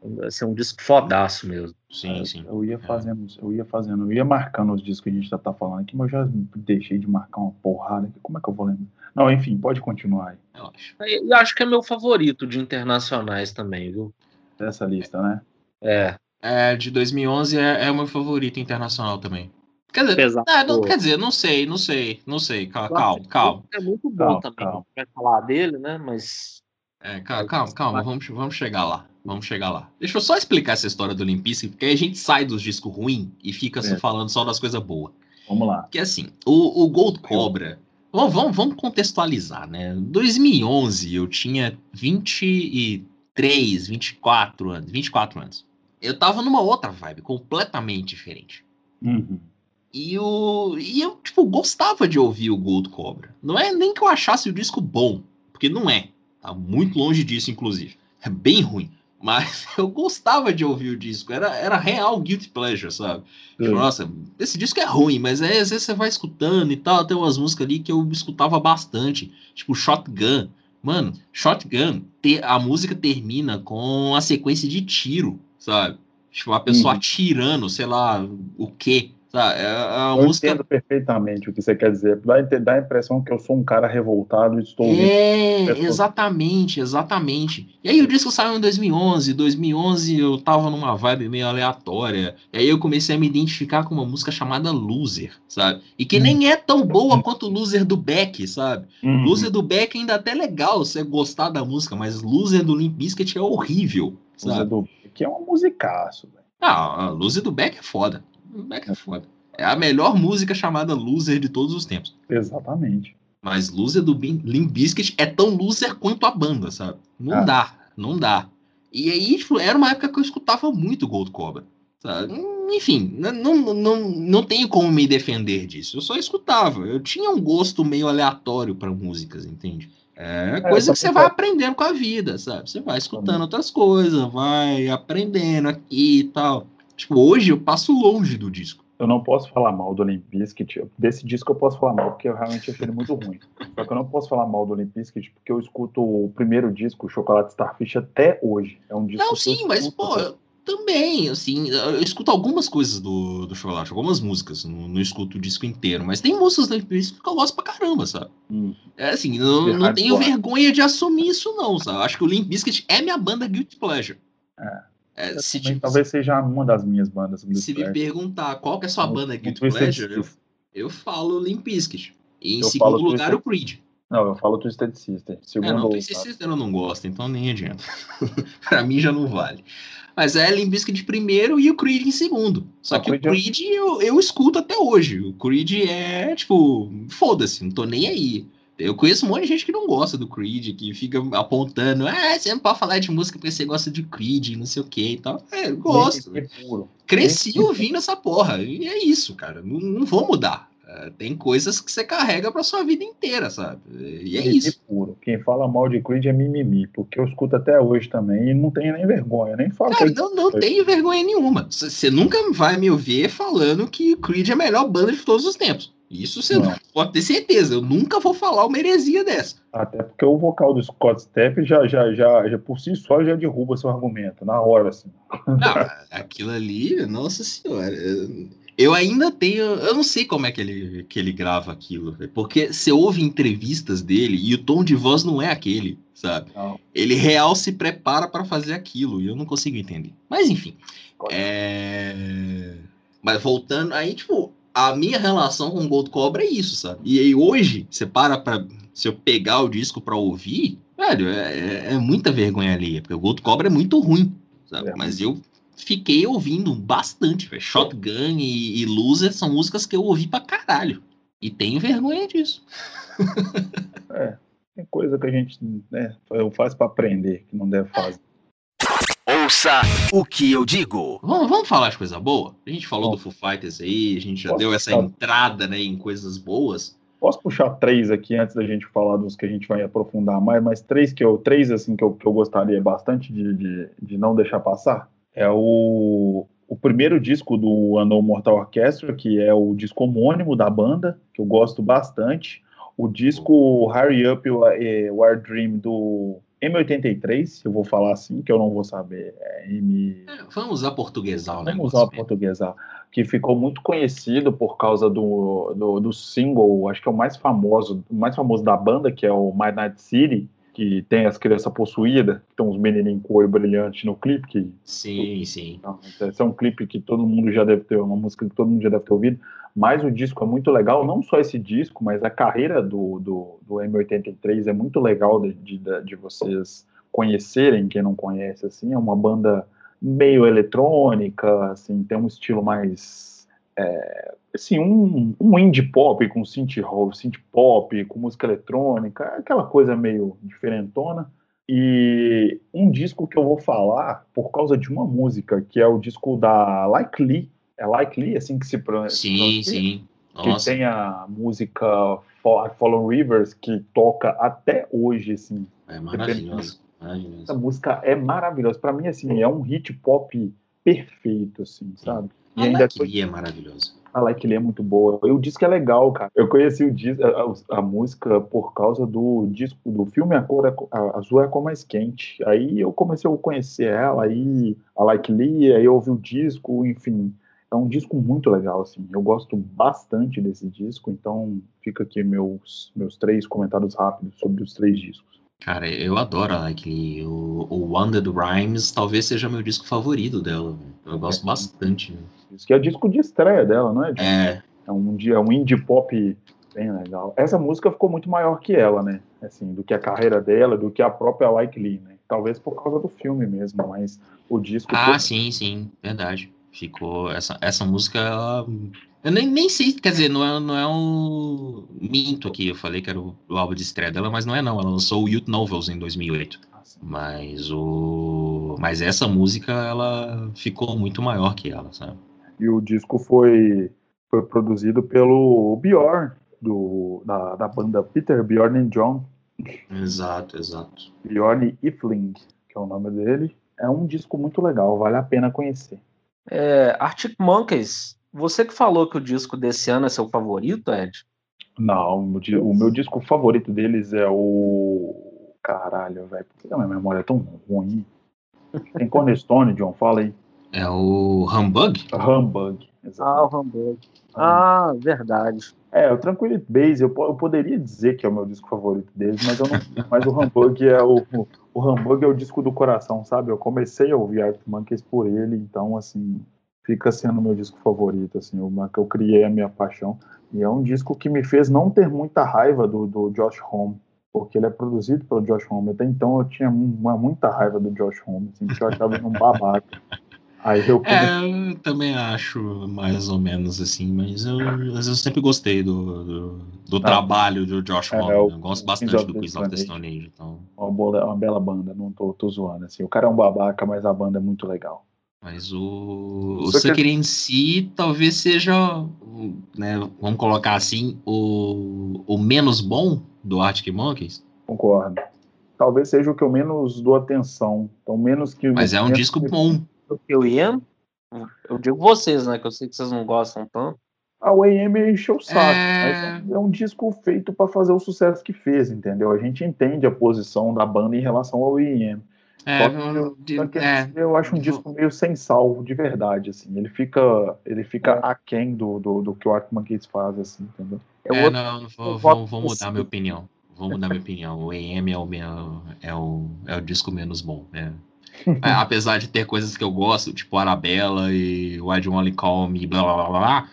vai ser um disco fodaço mesmo. Sim, sim. Eu ia fazendo, eu ia fazendo, eu ia marcando os discos que a gente já tá falando aqui, mas eu já deixei de marcar uma porrada aqui. Como é que eu vou lembrar? Não, enfim, pode continuar aí. Eu acho. Eu acho que é meu favorito de internacionais também, viu? Dessa lista, né? É. É, de 2011 é, é o meu favorito internacional também. Quer dizer, Pesado. é, não, quer dizer, não sei, não sei, não sei. Calma, calma, calma. É muito bom Calma, também. calma. Vai falar dele, né? Mas. É, calma, calma, calma, vamos, vamos chegar lá. Vamos chegar lá. Deixa eu só explicar essa história do Limpice, porque aí a gente sai dos discos ruins e fica É. falando só das coisas boas. Vamos lá. Porque assim, o, o Gold Cobra. Vamos, vamos, vamos contextualizar, né? 2011 eu tinha 23, 24 anos. 24 anos. Eu tava numa outra vibe, completamente diferente. Uhum. E, o, e eu, tipo, gostava de ouvir o Gold Cobra. Não é nem que eu achasse o disco bom, porque não é. Tá muito longe disso, inclusive. É bem ruim. Mas eu gostava de ouvir o disco. Era, era real guilty pleasure, sabe? Tipo, nossa, esse disco é ruim, mas aí às vezes você vai escutando e tal. Tem umas músicas ali que eu escutava bastante. Tipo, Shotgun. Mano, Shotgun, a música termina com a sequência de tiro, sabe? Tipo, a pessoa Uhum. atirando, sei lá, o quê. Sabe? É é uma Eu música entendo perfeitamente o que você quer dizer. Dá, a dá a impressão que eu sou um cara revoltado e estou. É, exatamente, exatamente. E aí o disco saiu em 2011. 2011 eu tava numa vibe meio aleatória. E aí eu comecei a me identificar com uma música chamada Loser, sabe? E que nem é tão boa quanto Loser do Beck, sabe? Uhum. Loser do Beck ainda é até legal você gostar da música, mas Loser do Limp Bizkit é horrível, sabe? do- Que é um musicaço, velho. Ah, a Loser do Beck é foda. O Beck é foda. É a melhor música chamada Loser de todos os tempos. Exatamente. Mas loser do Limp Bizkit é tão loser quanto a banda, sabe? Não Ah. dá, não dá. E aí, tipo, era uma época que eu escutava muito Gold Cobra. Sabe? Enfim, não, não, não tenho como me defender disso. Eu só escutava. Eu tinha um gosto meio aleatório para músicas, entende? É coisa eu que você vai gosto. aprendendo com a vida, sabe? Você vai escutando outras coisas, vai aprendendo aqui e tal. Tipo, hoje eu passo longe do disco. Eu não posso falar mal do Limp Bizkit. Desse disco eu posso falar mal, porque eu realmente achei ele muito ruim. Só que eu não posso falar mal do Limp Bizkit, porque eu escuto o primeiro disco, o Chocolate Starfish, até hoje. É um disco Não, sim, mas, pô, também, assim, eu escuto algumas coisas do, do Chocolate, algumas músicas, não, não escuto o disco inteiro, mas tem músicas do disco que eu gosto pra caramba, sabe? Hum. É assim, não, não tenho vergonha de assumir isso não, sabe? Acho que o Limp Bizkit é minha banda Guilty Pleasure. É, Eu se, também, tipo, talvez seja uma das minhas bandas. se Guilty me Pleasure. perguntar qual que é a sua banda Guilty Pleasure, eu, eu falo Limp Bizkit. E em Eu segundo lugar Twisted- o Creed. Não, eu falo Twisted Sister. É, Segundo não, lugar. Twisted Sister eu não gosto, então nem adianta. pra mim já não vale. Mas é Limp Bizkit primeiro e o Creed em segundo. Só Ah, que o Creed é- Creed eu, eu escuto até hoje. O Creed é, tipo, foda-se, não tô nem aí. Eu conheço um monte de gente que não gosta do Creed, que fica apontando, ah, você não pode falar de música porque você gosta de Creed, não sei o que e tal. É, eu gosto. É. Cresci ouvindo essa porra. E é isso, cara. Não, não vou mudar. Tem coisas que você carrega pra sua vida inteira, sabe? E é Mimimi isso. puro. Quem fala mal de Creed é mimimi, porque eu escuto até hoje também e não tenho nem vergonha, nem falo Cara, não, não tenho vergonha nenhuma. Você nunca vai me ouvir falando que Creed é a melhor banda de todos os tempos. Isso você Não. pode ter certeza. Eu nunca vou falar uma heresia dessa. Até porque o vocal do Scott Stepp já, já, já, já por si só já derruba seu argumento, na hora, assim. Não, aquilo ali, nossa senhora. Eu ainda tenho. Eu não sei como é que ele, que ele grava aquilo. Porque você ouve entrevistas dele e o tom de voz não é aquele, sabe? Não. Ele real se prepara pra fazer aquilo e eu não consigo entender. Mas enfim. É... Mas voltando, aí, tipo, a minha relação com o Gold Cobra é isso, sabe? E aí hoje, você para pra. Se eu pegar o disco pra ouvir, velho, é, é- é muita vergonha ali, porque o Gold Cobra é muito ruim, sabe? É. Mas eu fiquei ouvindo bastante, velho. Shotgun e, e Loser são músicas que eu ouvi pra caralho. E tenho vergonha disso. Tem coisa que a gente né, faz pra aprender, que não deve fazer. Ouça o que eu digo. Vamos, vamos falar de coisa boa? A gente falou Bom. do Foo Fighters aí, a gente já deu essa ficar? entrada né, em coisas boas. Posso puxar três aqui antes da gente falar dos que a gente vai aprofundar mais, mas três que eu, três assim que eu, que eu gostaria bastante de, de, de não deixar passar. É o, o primeiro disco do Unknown Mortal Orchestra, que é o disco homônimo da banda, que eu gosto bastante. O disco Hurry Up eh, War Dream do M83, eu vou falar assim, que eu não vou saber. É M... É, vamos usar portuguesal, né? Vamos usar portuguesal. Que ficou muito conhecido por causa do, do, do, single, acho que é o mais famoso, o mais famoso da banda, que é o My Night City, que tem as crianças possuídas, que tem uns menininhos com olho brilhante no clipe. Que, sim, sim. Então, esse é um clipe que todo mundo já deve ter, uma música que todo mundo já deve ter ouvido mas o disco é muito legal, não só esse disco, mas a carreira do, do, do M83 é muito legal de, de, de, vocês conhecerem, quem não conhece, assim, é uma banda meio eletrônica, assim, tem um estilo mais, é, assim, um, um indie pop com synth, synth pop, com música eletrônica, aquela coisa meio diferentona, e um disco que eu vou falar por causa de uma música, que é o disco da Like Lee, é Likely, assim que se pronuncia. Sim, sim. Nossa. Que tem a música Follow Rivers, que toca até hoje, assim. É maravilhoso. maravilhoso. Essa música é maravilhosa. Para mim, assim, é um hit pop perfeito, assim, sabe? E a ainda Like é maravilhosa. A Like Lee é muito boa. O disco é legal, cara. Eu conheci o disco, a, a, música por causa do disco do filme A Cor é, a, Azul é a cor mais quente. Aí eu comecei a conhecer ela, aí a Like Lee, aí eu ouvi o disco, enfim é um disco muito legal, assim. Eu gosto bastante desse disco, então fica aqui meus, meus três comentários rápidos sobre os três discos. Cara, eu adoro a Like o, o Wondered Rhymes talvez seja meu disco favorito dela. Eu gosto é. bastante. Né? Isso que é o disco de estreia dela, não é? É. É um, é um indie pop bem legal. Essa música ficou muito maior que ela, né? Assim, do que a carreira dela, do que a própria Like Lee, né? Talvez por causa do filme mesmo, mas o disco. Ah, todo... sim, sim, verdade. Ficou. Essa, essa música, ela, eu nem, nem sei, quer dizer, não é, não é um. Minto aqui, eu falei que era o, o álbum de estreia dela, mas não é, não. Ela lançou o Youth Novels em 2008. Mas o. Mas essa música, ela ficou muito maior que ela, sabe? E o disco foi, foi produzido pelo Bjorn, do, da, da banda Peter Bjorn and John. Exato, exato. Bjorn Ifling, que é o nome dele. É um disco muito legal, vale a pena conhecer. É, Arctic Monkeys, você que falou que o disco desse ano é seu favorito, Ed? Não, o meu disco favorito deles é o. Caralho, velho, por que a minha memória é tão ruim? Tem Cornerstone, John, fala aí. É o Humbug? Humbug, exatamente. Ah, o Humbug. Ah, verdade. É, o Tranquility Base, eu, eu, poderia dizer que é o meu disco favorito deles, mas, eu não, mas o Humbug é o, o, Humbug é o disco do coração, sabe? Eu comecei a ouvir Arctic Monkeys por ele, então, assim, fica sendo meu disco favorito, assim, o que eu criei a minha paixão. E é um disco que me fez não ter muita raiva do, do Josh Homme, porque ele é produzido pelo Josh Homme. Até então eu tinha uma, muita raiva do Josh Homme, assim, eu achava um babaca. Aí eu, é, eu também acho mais ou menos assim, mas eu, eu sempre gostei do, do, do ah, trabalho do Josh é, Eu, eu gosto bastante do Quiz of the Stone Age. Então... Uma, boa, uma bela banda, não tô, tô zoando. Assim. O cara é um babaca, mas a banda é muito legal. Mas o, o Sucker que... em si talvez seja, né, vamos colocar assim, o, o menos bom do Arctic Monkeys. Concordo. Talvez seja o que eu menos dou atenção. Então, menos que. Mas é um disco que... bom do que o Ian. Eu digo vocês, né? Que eu sei que vocês não gostam tanto. A OEM encheu o saco. É... é um disco feito para fazer o sucesso que fez, entendeu? A gente entende a posição da banda em relação ao OEM. É, eu, eu, é, eu, acho um disco meio sem salvo, de verdade, assim. Ele fica, ele fica é. aquém do, do, do que o Arctic Monkeys faz, assim, entendeu? É, outro, não, vou, vou, vou mudar minha opinião. Vou mudar minha opinião. O EM é o, meu, é o, é o disco menos bom. É, é, apesar de ter coisas que eu gosto, tipo Arabella e Why Only Call Me, blá blá blá blá.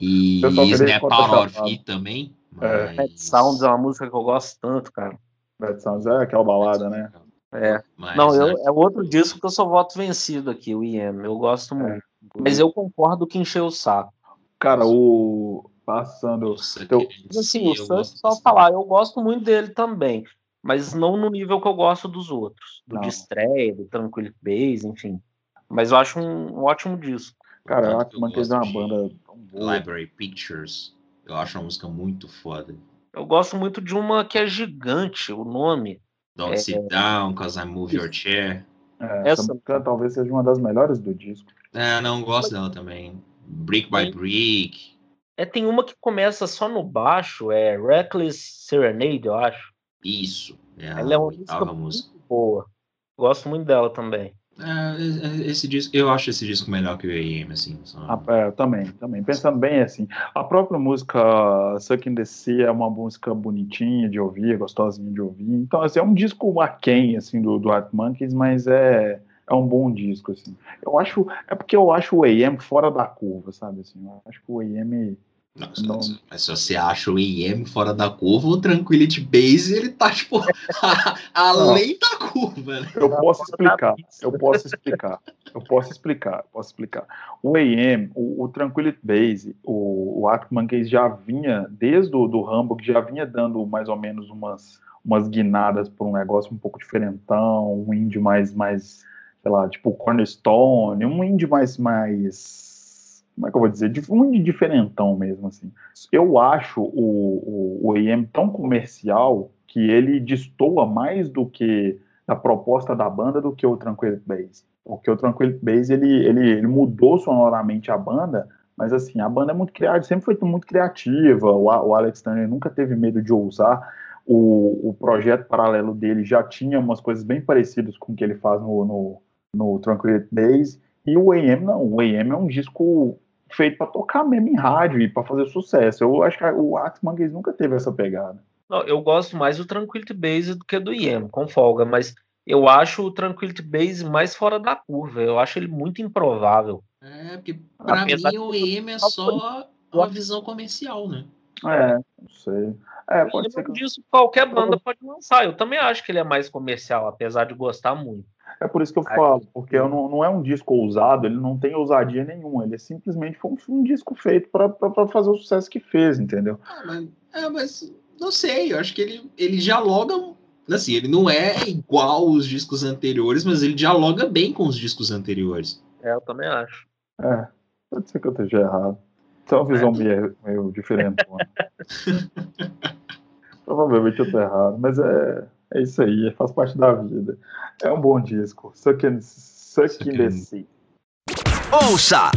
E Snap Out of também. É. Mas... Bad Sounds é uma música que eu gosto tanto, cara. Bad Sounds é aquela balada, né? É. Mas, não, eu, é outro disco que eu só voto vencido aqui, o IM. Eu gosto é. muito. Mas eu concordo que encheu o saco. Cara, o. Passando. Nossa, teu... Assim, o Santos, só falar, eu gosto muito dele também mas não no nível que eu gosto dos outros, do não. estreia, do Tranquil Base, enfim. Mas eu acho um, um ótimo disco. Cara, eu acho que manteve uma banda tão boa. Library Pictures. Eu acho uma música muito foda. Eu gosto muito de uma que é gigante, o nome. Don't é... sit down, cause I move your chair. É, essa, essa música talvez seja uma das melhores do disco. É, não gosto dela também. Brick by Brick. É, tem uma que começa só no baixo, é Reckless Serenade, eu acho. Isso. É Ela é uma música, música boa. Gosto muito dela também. É, esse disco, eu acho esse disco melhor que o AM, assim. Só... Ah, é, também, também. Pensando bem assim, a própria música Suck in the Sea é uma música bonitinha de ouvir, gostosinha de ouvir. Então, assim, é um disco aquém, assim, do, do Art Monkeys, mas é, é um bom disco, assim. Eu acho, é porque eu acho o AM fora da curva, sabe, assim, eu acho que o AM não. Mas se você acha o IM fora da curva, o Tranquility Base ele tá, tipo, além da curva. Né? Eu posso explicar, eu posso explicar, eu posso explicar, posso explicar. O AM, o, o Tranquility Base, o, o Atman Case já vinha, desde o do Hamburg, já vinha dando mais ou menos umas, umas guinadas para um negócio um pouco diferentão, um indie mais, mais, sei lá, tipo Cornerstone, um indie mais, mais como é que eu vou dizer, muito diferentão mesmo, assim. Eu acho o, o, o AM tão comercial que ele destoa mais do que a proposta da banda do que o Tranquility Base. Porque o Tranquility Base, ele, ele, ele mudou sonoramente a banda, mas assim, a banda é muito criativa, sempre foi muito criativa, o, o Alex Turner nunca teve medo de ousar, o, o projeto paralelo dele já tinha umas coisas bem parecidas com o que ele faz no, no, no Tranquility Base, e o AM não, o AM é um disco feito para tocar mesmo em rádio e para fazer sucesso. Eu acho que o Axe Manguez nunca teve essa pegada. Não, eu gosto mais do Tranquility Base do que do IEM, com folga, mas eu acho o Tranquility Base mais fora da curva. Eu acho ele muito improvável. É, porque para mim o IEM é só uma visão comercial, né? É, não sei. É, pode ser que... disso qualquer banda pode lançar. Eu também acho que ele é mais comercial, apesar de gostar muito. É por isso que eu falo, porque eu não, não é um disco ousado, ele não tem ousadia nenhuma, ele é simplesmente foi um, um disco feito para fazer o sucesso que fez, entendeu? Ah, mas, é, mas não sei, eu acho que ele, ele dialoga, assim, ele não é igual os discos anteriores, mas ele dialoga bem com os discos anteriores. É, eu também acho. É, pode ser que eu esteja errado. Tem uma visão é. meio, meio diferente. Provavelmente eu tô errado, mas é, é isso aí, faz parte da vida. É um bom disco. Suck in, Suck in the Sea. Ouça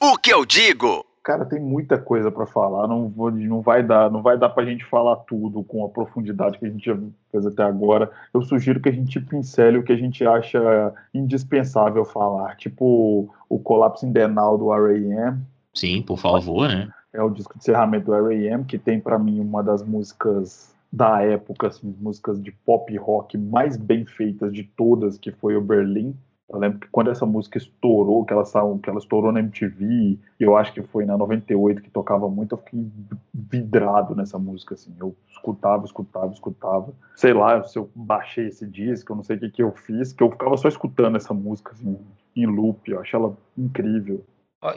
o que eu digo. Cara, tem muita coisa para falar. Não, vou, não vai dar, não vai dar para a gente falar tudo com a profundidade que a gente já fez até agora. Eu sugiro que a gente pincele o que a gente acha indispensável falar, tipo o Collapse Indenal do R.A.M. Sim, por favor, né? É o disco de encerramento do R.A.M. que tem para mim uma das músicas da época, assim, músicas de pop rock mais bem feitas de todas, que foi o Berlim. Eu lembro que quando essa música estourou, que ela, que ela estourou na MTV, e eu acho que foi na 98 que tocava muito, eu fiquei vidrado nessa música, assim. Eu escutava, escutava, escutava. Sei lá se eu baixei esse disco, eu não sei o que, que eu fiz, que eu ficava só escutando essa música, assim, em loop. Eu acho ela incrível.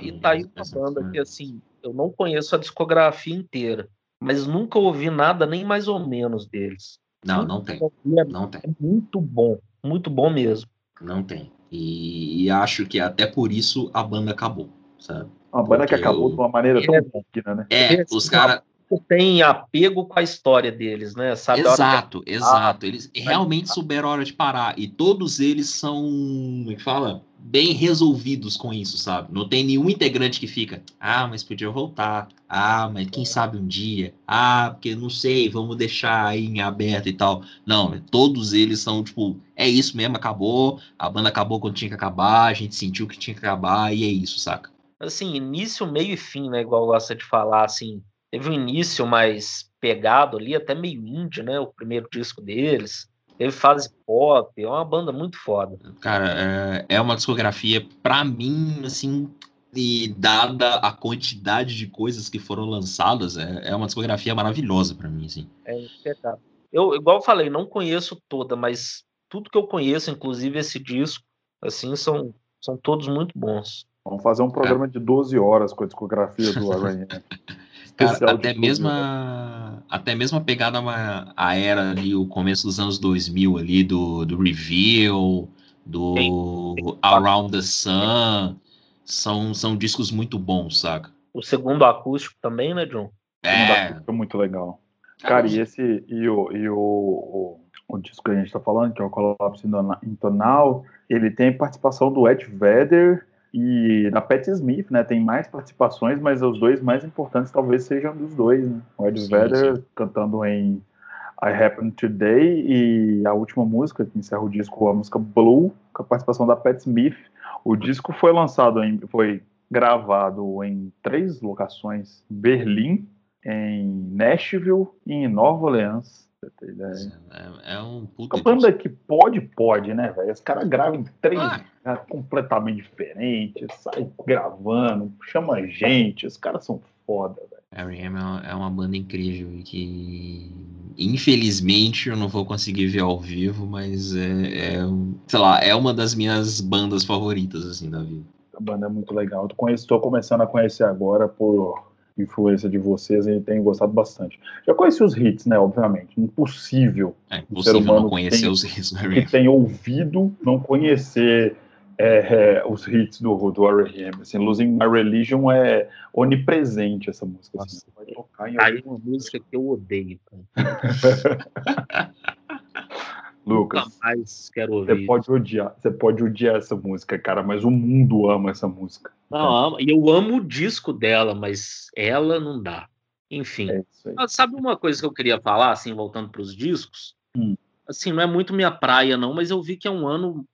e tá aí uma banda que, assim, eu não conheço a discografia inteira mas nunca ouvi nada nem mais ou menos deles. Não, não tem. É, não tem. É muito bom, muito bom mesmo. Não tem. E, e, acho que até por isso a banda acabou, sabe? Uma banda que acabou eu... de uma maneira tão é, digna, né? É, os caras tem apego com a história deles, né? Sabe exato, que... exato. Eles realmente souberam a hora de parar. E todos eles são, como é que fala? Bem resolvidos com isso, sabe? Não tem nenhum integrante que fica, ah, mas podia voltar. Ah, mas quem sabe um dia. Ah, porque não sei, vamos deixar aí em aberto e tal. Não, todos eles são, tipo, é isso mesmo, acabou. A banda acabou quando tinha que acabar, a gente sentiu que tinha que acabar e é isso, saca? Assim, início, meio e fim, né? Igual gosta de falar, assim teve um início mais pegado ali, até meio indie, né? O primeiro disco deles. Teve fase pop, é uma banda muito foda. Cara, é, é uma discografia, para mim, assim, e dada a quantidade de coisas que foram lançadas, é, é uma discografia maravilhosa para mim, assim. É impecável. Eu, igual eu falei, não conheço toda, mas tudo que eu conheço, inclusive esse disco, assim, são, são todos muito bons. Vamos fazer um programa é. de 12 horas com a discografia do Arranha. Cara, até mesmo, a, até mesmo a pegada uma, a era ali, o começo dos anos 2000 ali, do, do Reveal, do Sim. Around the Sun, são, são discos muito bons, saca? O segundo acústico também, né, John? É. é muito legal. Cara, e esse, e o, e o, o, o, disco que a gente tá falando, que é o Collapse Intonal, ele tem participação do Ed Vedder, e na Pat Smith, né, tem mais participações, mas os dois mais importantes talvez sejam dos dois, né? O Ed Vedder cantando em I Happen Today e a última música que encerra o disco, a música Blue, com a participação da Pat Smith. O disco foi lançado em, foi gravado em três locações: Berlim, em Nashville e em Nova Orleans. Você tem ideia? É, é um puta A banda que pode, pode, né, velho? Os caras gravam em três ah. completamente diferentes, sai gravando, chama gente, os caras são foda, velho. R.E.M. é uma banda incrível e que infelizmente eu não vou conseguir ver ao vivo, mas é, é, sei lá, é uma das minhas bandas favoritas assim da vida. A banda é muito legal. Estou começando a conhecer agora por influência de vocês e tenho gostado bastante. Já conheci os hits, né? Obviamente. Impossível. É impossível não conhecer tem, os hits do Que tem ouvido não conhecer é, é, os hits do, do R.E.M. Assim, Losing My Religion é onipresente essa música. Assim, vai tocar em Aí uma música que eu odeio. Lucas, Nunca mais quero ouvir. Você pode odiar, você pode odiar essa música, cara, mas o mundo ama essa música. Não, e eu amo o disco dela, mas ela não dá. Enfim. É sabe uma coisa que eu queria falar, assim, voltando para os discos? Hum. Assim, não é muito minha praia, não, mas eu vi que é um ano,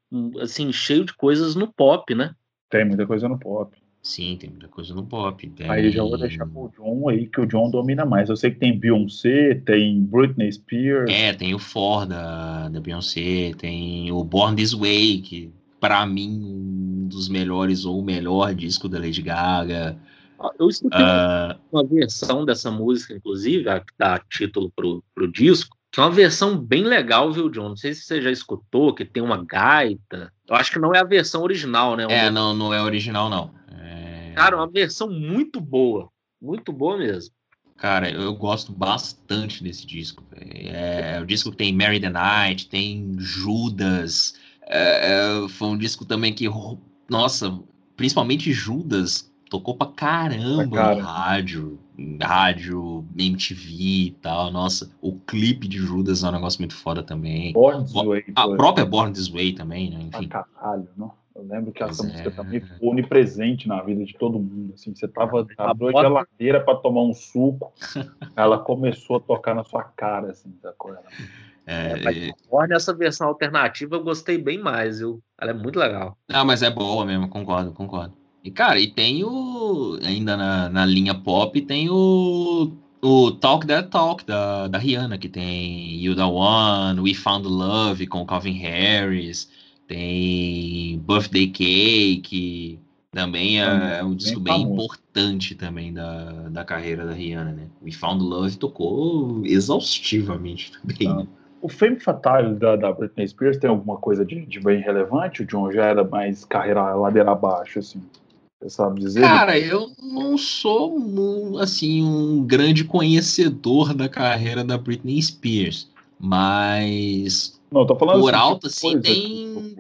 assim, cheio de coisas no pop, né? Tem muita coisa no pop. Sim, tem muita coisa no pop. Tem... Aí já vou deixar pro John aí, que o John domina mais. Eu sei que tem Beyoncé, tem Britney Spears. É, tem o For da, da Beyoncé, tem o Born This Way, que para mim um dos melhores ou o melhor disco da Lady Gaga. Ah, eu escutei uh... uma versão dessa música, inclusive, a que dá título pro, pro disco, que é uma versão bem legal, viu, John? Não sei se você já escutou, que tem uma gaita. Eu acho que não é a versão original, né? É, não, não é original, não. Cara, uma versão muito boa. Muito boa mesmo. Cara, eu gosto bastante desse disco. É, é, o disco tem Mary the Night, tem Judas. É, é, foi um disco também que, nossa, principalmente Judas tocou pra caramba Cara. em rádio, rádio, MTV e tal. Nossa, o clipe de Judas é um negócio muito foda também. Born This Way. A própria Born This Way também, né? Enfim. Ah, caralho, não? Eu lembro que essa pois música é. também foi onipresente na vida de todo mundo. Assim, você tava abriu a geladeira para tomar um suco, ela começou a tocar na sua cara, assim, sacou? É, é, mas nessa versão alternativa eu gostei bem mais, viu? Ela é muito legal. Ah, mas é boa mesmo, concordo, concordo. E, cara, e tem o. Ainda na, na linha pop, tem o. O Talk That Talk da, da Rihanna, que tem You The One, We Found Love com Calvin Harris. Tem Birthday Cake, também é, é um disco bem, bem importante também da, da carreira da Rihanna, né? We Found Love tocou exaustivamente também. Ah. O Fame Fatale da, da Britney Spears tem alguma coisa de, de bem relevante? O John já era mais carreira ladeira abaixo, assim? Você sabe dizer? Cara, eu não sou, assim, um grande conhecedor da carreira da Britney Spears, mas não, tô falando Por assim, alto, assim, tem.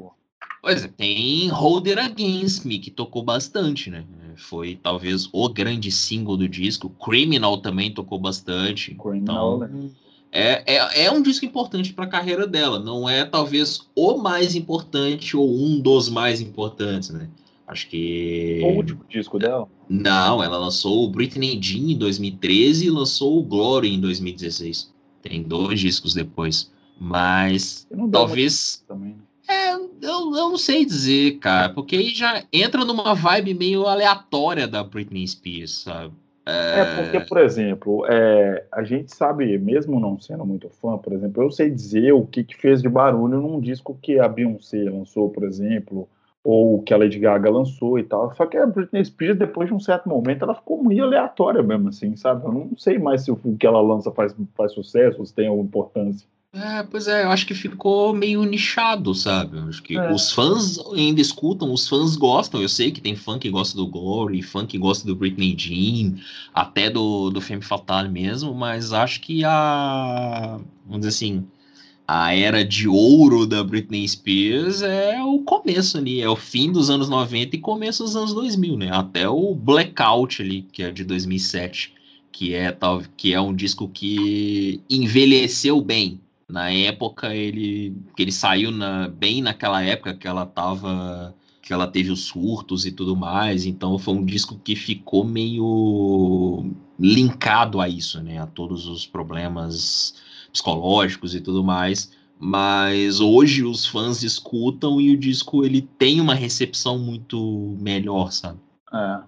Pois é, tem Holder Against Me, que tocou bastante, né? Foi talvez o grande single do disco. Criminal também tocou bastante. Criminal, então, né? é, é, é um disco importante para a carreira dela. Não é talvez o mais importante ou um dos mais importantes, né? Acho que. O último disco dela? Não, ela lançou o Britney Jean em 2013 e lançou o Glory em 2016. Tem dois discos depois. Mas talvez. Também. Né? É, eu, eu não sei dizer, cara, porque aí já entra numa vibe meio aleatória da Britney Spears, sabe? É, é porque, por exemplo, é, a gente sabe, mesmo não sendo muito fã, por exemplo, eu sei dizer o que, que fez de barulho num disco que a Beyoncé lançou, por exemplo, ou que a Lady Gaga lançou e tal. Só que a Britney Spears, depois de um certo momento, ela ficou muito aleatória mesmo, assim, sabe? Eu não sei mais se o que ela lança faz, faz sucesso, se tem alguma importância. É, pois é, eu acho que ficou meio nichado, sabe? Eu acho que é. os fãs ainda escutam, os fãs gostam. Eu sei que tem fã que gosta do Glory, fã que gosta do Britney Jean, até do, do Femme Fatale mesmo, mas acho que a. Vamos dizer assim. A era de ouro da Britney Spears é o começo ali, é o fim dos anos 90 e começo dos anos 2000, né? Até o Blackout ali, que é de 2007, que é, tal, que é um disco que envelheceu bem, na época ele que ele saiu na, bem naquela época que ela tava que ela teve os surtos e tudo mais, então foi um disco que ficou meio linkado a isso, né, a todos os problemas psicológicos e tudo mais. Mas hoje os fãs escutam e o disco ele tem uma recepção muito melhor, sabe? É.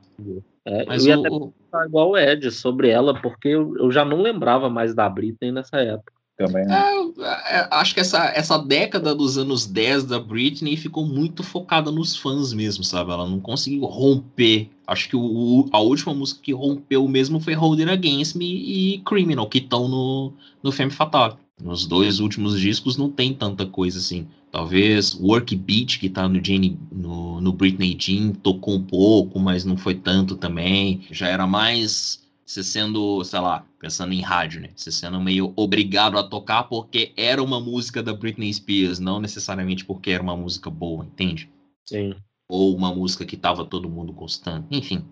É, Mas eu ia o- até igual o Ed sobre ela, porque eu, eu já não lembrava mais da Britney nessa época. Também. né? É, é, acho que essa, essa década dos anos 10 da Britney ficou muito focada nos fãs mesmo, sabe? Ela não conseguiu romper. Acho que o, a última música que rompeu mesmo foi Hold It Against Me e Criminal, que estão no, no Femme Fatale. Nos dois últimos discos não tem tanta coisa assim. Talvez Work Beat, que tá no, Jane, no, no Britney Jean, tocou um pouco, mas não foi tanto também. Já era mais você sendo, sei lá, pensando em rádio, né? Você sendo meio obrigado a tocar porque era uma música da Britney Spears, não necessariamente porque era uma música boa, entende? Sim. Ou uma música que tava todo mundo gostando. Enfim.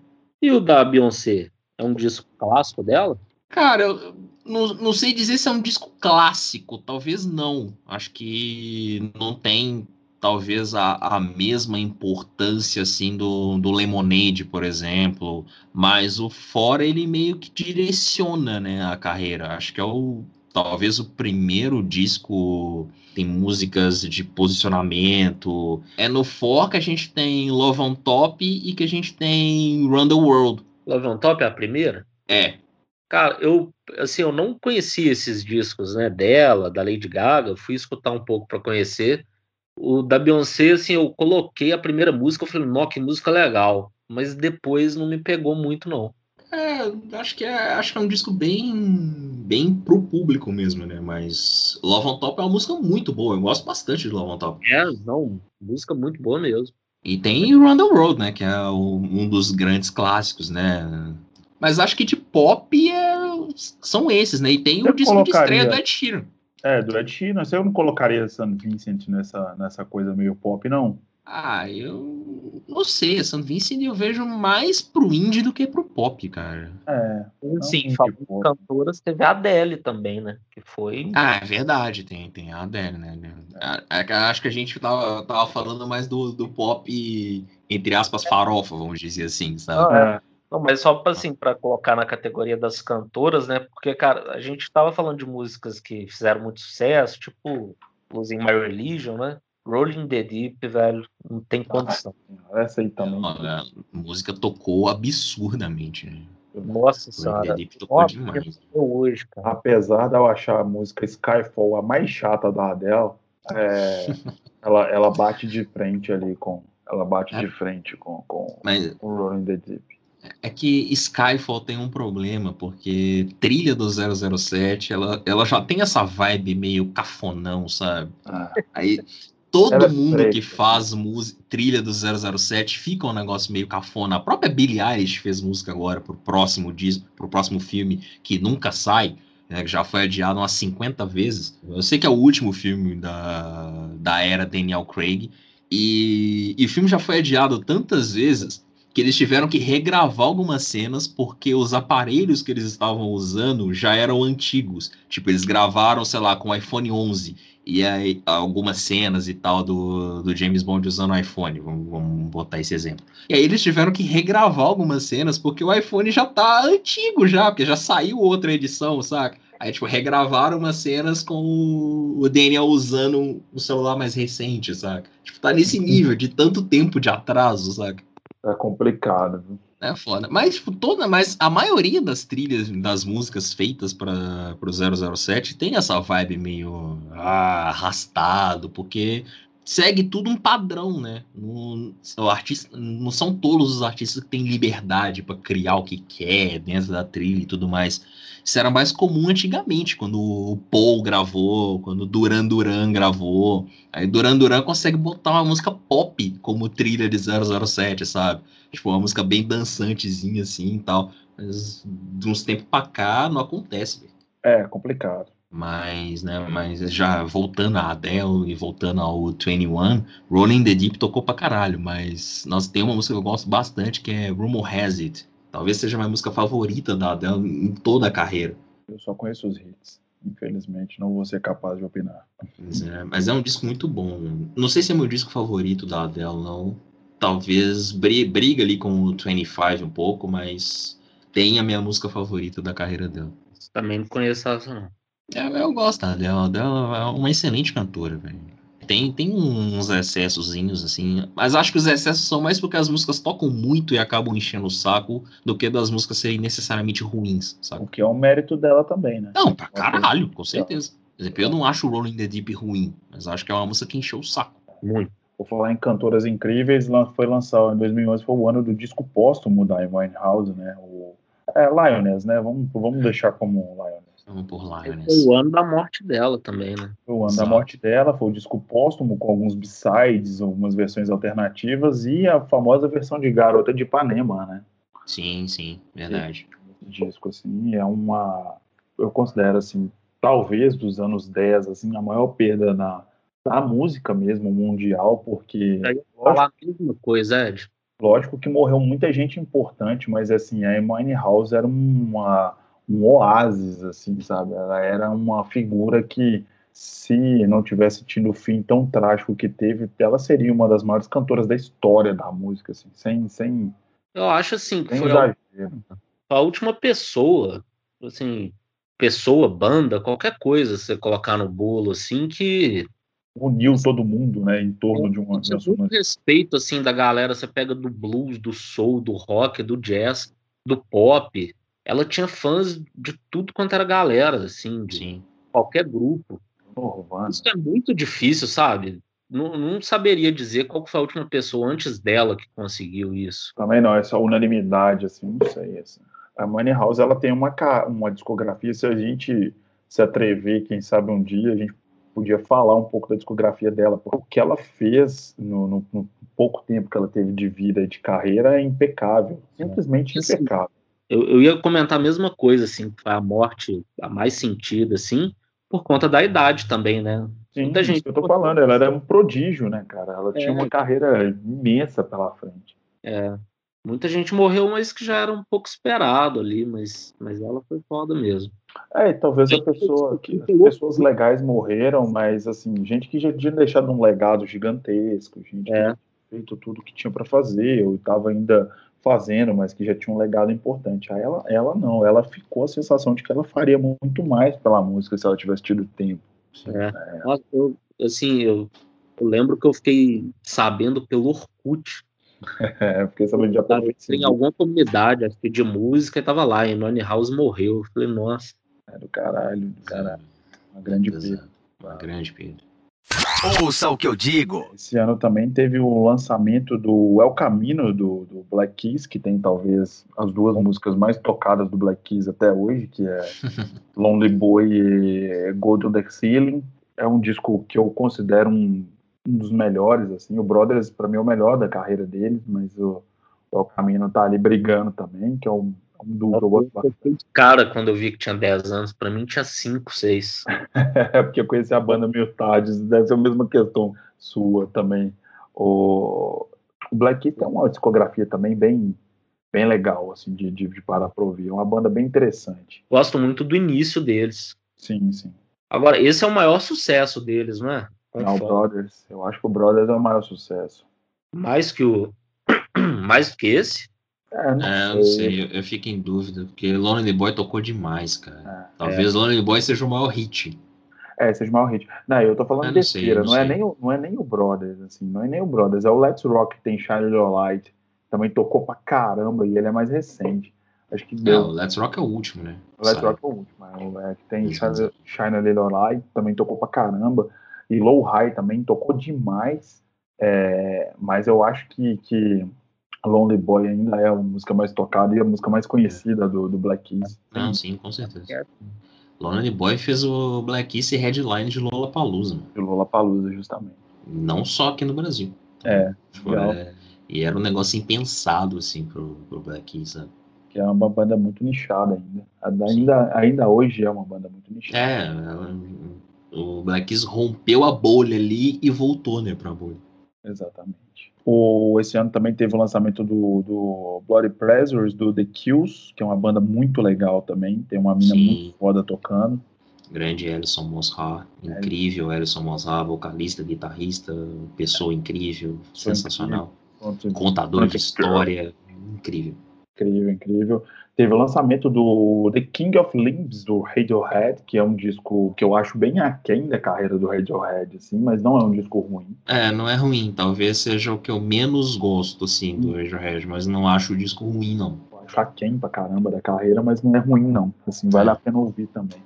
E o da Beyoncé? É um disco clássico dela? Cara, eu não, não sei dizer se é um disco clássico, talvez não. Acho que não tem, talvez, a, a mesma importância, assim, do, do Lemonade, por exemplo. Mas o Fora, ele meio que direciona, né, a carreira. Acho que é o, talvez, o primeiro disco tem músicas de posicionamento. É no For que a gente tem Love on Top e que a gente tem Run the World. Love on Top é a primeira? É, Cara, eu assim, eu não conhecia esses discos, né, dela, da Lady Gaga, eu fui escutar um pouco para conhecer. O da Beyoncé, assim, eu coloquei a primeira música, eu falei, nossa, que música legal. Mas depois não me pegou muito, não. É, acho que é, acho que é um disco bem, bem pro público mesmo, né? Mas Love on Top é uma música muito boa, eu gosto bastante de Love on Top. É, não, música muito boa mesmo. E tem Run the World, né? Que é o- um dos grandes clássicos, né? Mas acho que de pop é- são esses, né? E tem o Eu disco de estreia do Ed Sheeran. É, do Ed Sheeran. Eu não colocaria San Vincent nessa, nessa coisa meio pop, não. Ah, eu não sei, San Vincent eu vejo mais pro indie do que pro pop, cara. É. Sim, falando de boa. cantoras, teve a Adele também, né? Que foi. Ah, é verdade, tem, tem a Adele, né? A- a- Acho que a gente tava, tava falando mais do, do pop, entre aspas, farofa, vamos dizer assim, sabe? Ah, Não, mas só pra, assim, para colocar na categoria das cantoras, né? Porque, cara, a gente tava falando de músicas que fizeram muito sucesso, tipo Losing My Religion, né? Rolling the Deep, velho, não tem condição. Essa aí também. Olha, a música tocou absurdamente, né? Nossa senhora. Deep tocou Ó, demais. hoje, cara. Apesar de eu achar a música Skyfall a mais chata da Adele, é, ela, ela bate de frente ali com. Ela bate É. de frente com, com Mas o Rolling the Deep. É que Skyfall tem um problema, porque trilha do 007, ela, ela já tem essa vibe meio cafonão, sabe? Ah, Aí todo Ela é mundo que faz música, trilha do 007 fica um negócio meio cafona. A própria Billie Eilish fez música agora pro próximo disco, pro próximo filme que nunca sai, né, que já foi adiado umas 50 vezes. Eu sei que é o último filme da, da era Daniel Craig e, e o filme já foi adiado tantas vezes que eles tiveram que regravar algumas cenas porque os aparelhos que eles estavam usando já eram antigos. Tipo, eles gravaram, sei lá, com o iPhone 11 e aí algumas cenas e tal do, do James Bond usando o iPhone, vamos, vamos botar esse exemplo. E aí eles tiveram que regravar algumas cenas porque o iPhone já tá antigo já, porque já saiu outra edição, saca? Aí, tipo, regravaram umas cenas com o Daniel usando o celular mais recente, saca? Tipo, tá nesse nível de tanto tempo de atraso, saca? É complicado. É foda. Mas, tipo, toda, mas a maioria das trilhas, das músicas feitas para pro 007 tem essa vibe meio ah, arrastado, porque segue tudo um padrão, né? Não, o artista, não são todos os artistas que têm liberdade para criar o que quer dentro da trilha e tudo mais. Isso era mais comum antigamente, quando o Paul gravou, quando o Duran Duran gravou. Aí Duran Duran consegue botar uma música pop como trilha de 007, sabe? Tipo, uma música bem dançantezinha assim e tal. Mas de uns tempos pra cá não acontece, velho. É complicado. Mas, né, mas já voltando a Adele e voltando ao 21, Rolling the Deep tocou pra caralho, mas nós tem uma música que eu gosto bastante que é Rumor Has It. Talvez seja a minha música favorita da Adele em toda a carreira. Eu só conheço os hits. Infelizmente, não vou ser capaz de opinar. Mas é, mas é um disco muito bom. Não sei se é meu disco favorito da Adele, não. Talvez bri- briga ali com o 25 um pouco, mas tem a minha música favorita da carreira dela. Também não conheço essa, não. É, eu gosto dela, dela é uma excelente cantora, velho. Tem, tem uns excessozinhos, assim, mas acho que os excessos são mais porque as músicas tocam muito e acabam enchendo o saco do que das músicas serem necessariamente ruins, sabe? O que é um mérito dela também, né? Não, pra caralho, com certeza. Por exemplo, eu não acho Rolling the Deep ruim, mas acho que é uma música que encheu o saco. Muito. Por falar em cantoras incríveis, foi lançado em 2011, foi o ano do disco póstumo da Winehouse, né? O, é, Lioness, né? Vamos, vamos deixar como Lioness. Vamos por lá, Esse né? Foi o ano da morte dela também, né? Foi o ano da morte dela, foi o disco póstumo com alguns b-sides, algumas versões alternativas e a famosa versão de Garota de Ipanema, né? Sim, sim, verdade. Esse disco, assim, é uma... Eu considero, assim, talvez dos anos 10, assim, a maior perda na, da música mesmo, mundial, porque... Ia falar a mesma coisa, Ed. Lógico que morreu muita gente importante, mas assim, a Amy House era uma, um oásis, assim, sabe? Ela era uma figura que, se não tivesse tido o fim tão trágico que teve, ela seria uma das maiores cantoras da história da música, assim, sem, sem, Eu acho assim que foi a, a última pessoa, assim, pessoa, banda, qualquer coisa você colocar no bolo, assim, que Uniu todo mundo, né, em torno de uma... muito respeito, assim, da galera. Você pega do blues, do soul, do rock, do jazz, do pop. Ela tinha fãs de tudo quanto era galera, assim, de Sim. qualquer grupo. Nirvana. Isso é muito difícil, sabe? Não, não saberia dizer qual foi a última pessoa antes dela que conseguiu isso. Também não, essa unanimidade, assim, não sei. Assim. A Money House, ela tem uma, uma discografia, se a gente se atrever, quem sabe um dia, a gente podia falar um pouco da discografia dela, porque o que ela fez no, no- no pouco tempo que ela teve de vida e de carreira é impecável, simplesmente Assim, impecável. Eu, eu ia comentar a mesma coisa, assim, que foi a morte a mais sentida, assim, por conta da idade também, né? Sim, muita gente- que eu tô falando, ela era um prodígio, né, cara? Ela tinha É. uma carreira imensa pela frente. É, muita gente morreu, mas que já era um pouco esperado ali, mas, mas ela foi foda mesmo. É, e talvez a pessoa, que tem pessoas legais morreram, mas assim, gente que já tinha deixado um legado gigantesco, gente É. que tinha feito tudo que tinha para fazer, ou estava ainda fazendo, mas que já tinha um legado importante. Aí ela, ela não, ela ficou a sensação de que ela faria muito mais pela música se ela tivesse tido tempo. É. Nossa, eu, assim, eu, eu lembro que eu fiquei sabendo pelo Orkut, É, porque essa já tava em alguma comunidade, acho que de música, e tava lá, e None House morreu. Eu falei, nossa, é do caralho, do caralho, uma grande perda. Uma grande perda. Ouça o que eu digo. Esse ano também teve o lançamento do El Camino do, do Black Keys, que tem talvez as duas músicas mais tocadas do Black Keys até hoje, que é Lonely Boy e Go to the Ceiling. É um disco que eu considero um, um dos melhores, assim. O Brothers, para mim, é o melhor da carreira deles, mas o, o El Camino tá ali brigando também, que é um, é de cara quando eu vi que tinha 10 anos, pra mim tinha 5, 6. É porque eu conheci a banda meio tarde, deve ser a mesma questão sua também. O, o Black Keys tem uma discografia também bem, bem legal, assim, de, de, de parar pra ouvir. É uma banda bem interessante. Gosto muito do início deles. Sim, sim. Agora, esse é o maior sucesso deles, não é? Não, o. Brothers, eu acho que o Brothers é o maior sucesso. Mais que o. Mais que esse? É, não É, eu não sei, eu, eu fico em dúvida, porque Lonely Boy tocou demais, cara. É, Talvez Lonely Boy seja o maior hit. É, seja o maior hit. Não, eu tô falando Eu não besteira, eu não não, é nem o, não é nem o Brothers, assim, não é nem o Brothers, é o Let's Rock que tem Shine Your Light. Também tocou pra caramba e ele é mais recente. Acho que Não, deu. o Let's Rock é o último, né? O Let's Sabe? Rock é o último, é o é, que tem Shine, exato. Shine Little Light, também tocou pra caramba. E Low High também tocou demais. é, mas eu acho que, que Lonely Boy ainda é a música mais tocada e a música mais conhecida do, do Black Keys. Não, sim, com certeza. É. Lonely Boy fez o Black Keys ser headline de Lollapalooza, mano. De Lollapalooza, justamente. Não só aqui no Brasil. É, Tipo, é- e era um negócio impensado, assim, pro, pro Black Keys, sabe? Que é uma banda muito nichada ainda. Ainda, ainda hoje é uma banda muito nichada. É, ela- o Black Keys rompeu a bolha ali e voltou, né, pra bolha. Exatamente. O, esse ano também teve o lançamento do, do Bloody Pleasures, do The Kills, que é uma banda muito legal também. Tem uma mina Sim. muito foda tocando. Grande Ellison Mosha, incrível Ellison Mosha, vocalista, guitarrista, pessoa incrível, sensacional. Contador de história, incrível. Incrível, incrível. Teve o lançamento do The King of Limbs, do Radiohead, que é um disco que eu acho bem aquém da carreira do Radiohead, assim, mas não é um disco ruim. É, não é ruim. Talvez seja o que eu menos gosto, assim, do Radiohead, mas não acho o disco ruim, não. Eu acho aquém pra caramba da carreira, mas não é ruim, não. Assim, vale É. a pena ouvir também.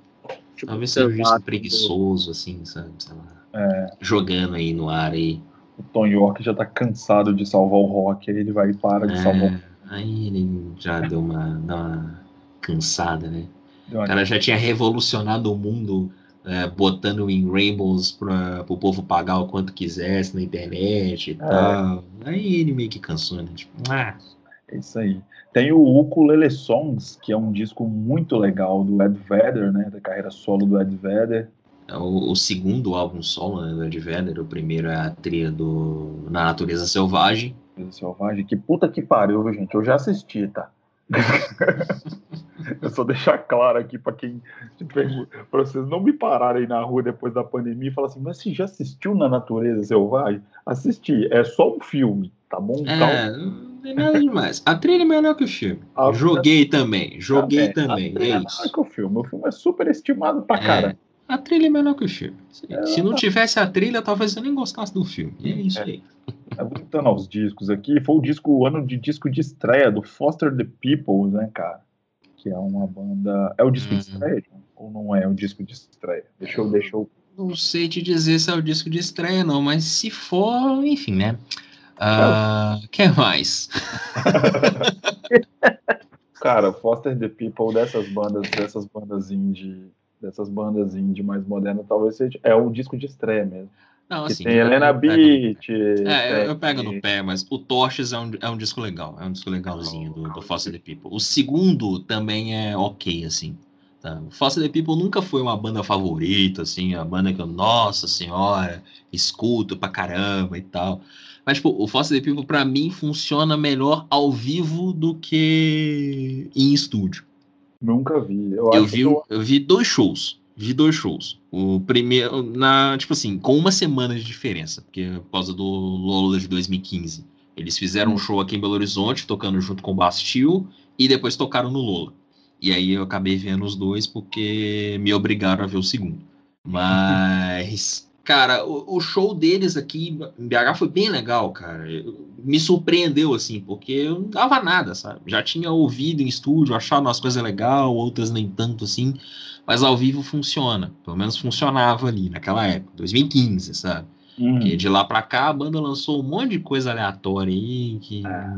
Tipo, Talvez seja um disco preguiçoso, assim, sabe? Sei lá. É, Jogando aí no ar aí. o Tom York já tá cansado de salvar o rock, ele vai e para de salvar o É, aí ele já deu uma, deu uma cansada, né? O cara já tinha revolucionado o mundo é, botando em Rainbows para o povo pagar o quanto quisesse na internet e tal. Aí ele meio que cansou, né? Tipo, ah, É isso aí. Tem o Ukulele Songs, que é um disco muito legal do Ed Vedder, né? Da carreira solo do Ed Vedder. é o, o segundo álbum solo né, do Ed Vedder, o primeiro é a trilha do Na Natureza Selvagem. Coisa Selvagem. Que puta que pariu, viu, gente? Eu já assisti, tá? Eu só deixar claro aqui pra quem para vocês não me pararem na rua depois da pandemia e falar assim, mas você já assistiu na Natureza Selvagem? Assisti, é só um filme, tá bom? É, não tem nada demais. A trilha é melhor que o filme. A- Joguei também, joguei Tá também. a trilha É É isso. melhor que o filme. O filme é super estimado pra É, cara. A trilha é melhor que o filme. Se, É. se não tivesse a trilha, talvez eu nem gostasse do filme. E é isso É. aí. Tá voltando aos discos aqui, foi o disco, o ano de disco de estreia do Foster the People, né, cara? Que é uma banda. É o disco de Uhum. estreia? Ou não é o disco de estreia? Deixa eu, deixa eu. Não sei te dizer se é o disco de estreia, não, mas se for, enfim, né? Ah, que mais? Cara, Foster the People dessas bandas, dessas bandas indie, dessas bandas indie mais modernas, talvez seja. É o disco de estreia mesmo. Não, Que assim. tem Helena Beat. É, eu, pego no pé, mas o Torches é um, é um disco legal. É um disco legalzinho do, do Foster the People. O segundo também é ok, assim. Tá? O Foster the People nunca foi uma banda favorita, assim, a banda que eu, nossa senhora, escuto pra caramba e tal. Mas, tipo, o Foster the People, pra mim, funciona melhor ao vivo do que em estúdio. Nunca vi. Eu, Eu vi, eu- eu vi dois shows. Vi dois shows. O primeiro, na, tipo assim, com uma semana de diferença, porque por causa do Lola de 2015. Eles fizeram um show aqui em Belo Horizonte, tocando junto com o Bastille, e depois tocaram no Lola. E aí eu acabei vendo os dois porque me obrigaram a ver o segundo. Mas, cara, o, o show deles aqui em BH foi bem legal, cara. Eu- me surpreendeu, assim, porque eu não dava nada, sabe? Já tinha ouvido em estúdio, achado umas coisas legais, outras nem tanto, assim. Mas ao vivo funciona. Pelo menos funcionava ali naquela época, 2015, sabe? Hum, E de lá pra cá a banda lançou um monte de coisa aleatória aí que É.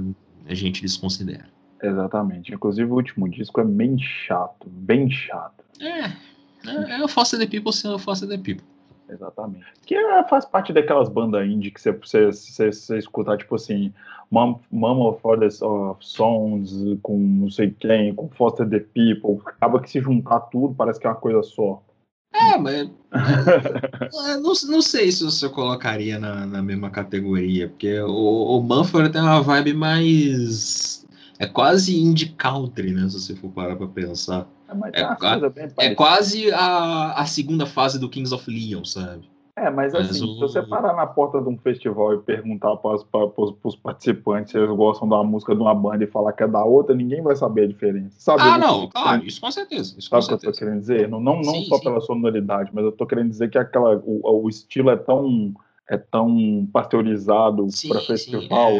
a gente desconsidera. Exatamente. Inclusive o último disco é bem chato, bem chato. É, é, é o Foster the People sendo o Foster the People. Exatamente. Que é- faz parte daquelas bandas indie que você, você, você, você escutar, tipo assim, Mama Fathers of Sons, com não sei quem, com Foster the People. Acaba que se juntar tudo, parece que é uma coisa só. É, mas. é, não, não sei se você colocaria na, na mesma categoria, porque o, o Mumford tem uma vibe mais. É quase indie country, né? Se você for parar pra pensar. É, mas É é bem É quase a, a segunda fase do Kings of Leon, sabe? É, mas Mas assim, o- se você parar na porta de um festival e perguntar para os participantes se eles gostam da música de uma banda e falar que é da outra, ninguém vai saber a diferença. Sabe? Ah, não, claro, isso com certeza. Isso Sabe o que eu tô querendo dizer? Não, não, não Sim, só sim. pela sonoridade, mas eu tô querendo dizer que aquela, o, o estilo é tão, é tão pasteurizado para sim, festival.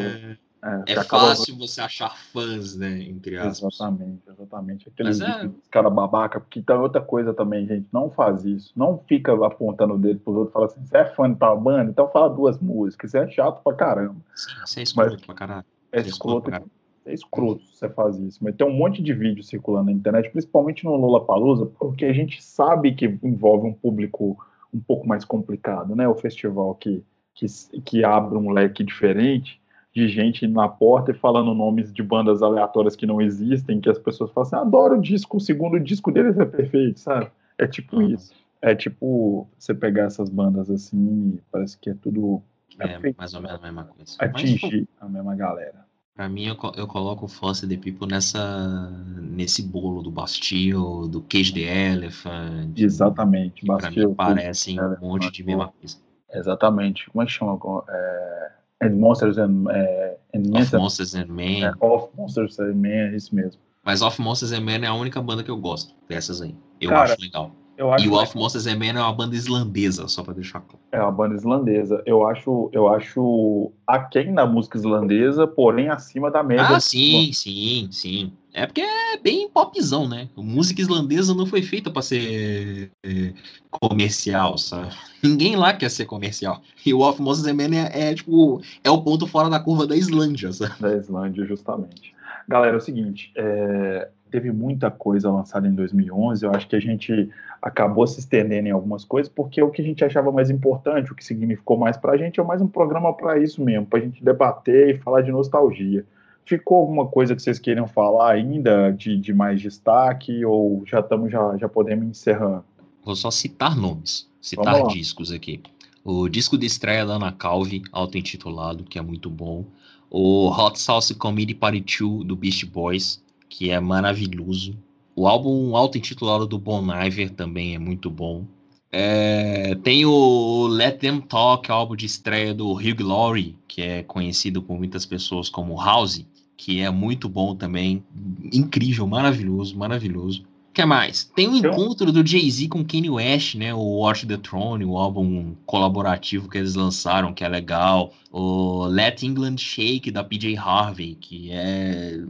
É- é, É acaba- fácil você achar fãs, né? Entre aspas. Exatamente, exatamente. Aqueles Mas é- cara babaca, porque tem outra coisa também, gente. Não faz isso. Não fica apontando o dedo pros outros e fala assim: você é fã de tal banda, então fala duas músicas. Você é chato pra caramba. Sim, você é escroto pra caralho. É é escroto caralho. é escroto você faz isso. Mas tem um monte de vídeo circulando na internet, principalmente no Lollapalooza, porque a gente sabe que envolve um público um pouco mais complicado, né? O festival que, que, que abre um leque diferente de gente indo na porta e falando nomes de bandas aleatórias que não existem, que as pessoas falam assim, adoro o disco, o segundo disco deles é perfeito, sabe? É tipo Uhum. isso. É tipo você pegar essas bandas assim, parece que é tudo É, feito mais ou menos a mesma coisa. Mas, atingir a mesma galera. pra mim, eu, eu coloco o Foster the People nessa, nesse bolo do Bastille, do Cage the Elephant. Exatamente. Pra Bastille, mim, parecem um monte de mesma coisa. Exatamente. Como é que chama? É, and Monsters and, é, And Of Monsters and Men. É, Of Monsters and Men, é isso mesmo. Mas Of Monsters and Men é a única banda que eu gosto dessas aí. Eu Cara, acho legal. Eu acho E o que Of Monsters and Men é uma banda islandesa, só pra deixar claro. é uma banda islandesa. Eu acho, eu acho aquém da música islandesa, porém acima da média. Ah, sim, sim, sim. É porque é bem popzão, né? A música islandesa não foi feita pra ser é, comercial, sabe? Ninguém lá quer ser comercial. E o Of Monsters and Men é, é, tipo, é o ponto fora da curva da Islândia, sabe? da Islândia, justamente. Galera, é o seguinte, é, teve muita coisa lançada em 2011, eu acho que a gente acabou se estendendo em algumas coisas, porque o que a gente achava mais importante, o que significou mais pra gente, é mais um programa para isso mesmo, pra gente debater e falar de nostalgia. Ficou alguma coisa que vocês queiram falar ainda de, de mais destaque, ou já estamos já, já podemos encerrando? Vou só citar nomes, citar discos aqui. O disco de estreia da Ana Calvi, auto-intitulado, que é muito bom. O Hot Sauce Comedy Party 2 do Beast Boys, que é maravilhoso. O álbum auto-intitulado do Bon Iver também é muito bom. É, tem o Let Them Talk, álbum de estreia do Hugh Laurie, que é conhecido por muitas pessoas como House, que é muito bom também. Incrível, maravilhoso, maravilhoso. O que mais? Tem um- encontro do Jay-Z com Kanye West, né? O Watch the Throne, o álbum colaborativo que eles lançaram, que é legal. O Let England Shake, da PJ Harvey, que é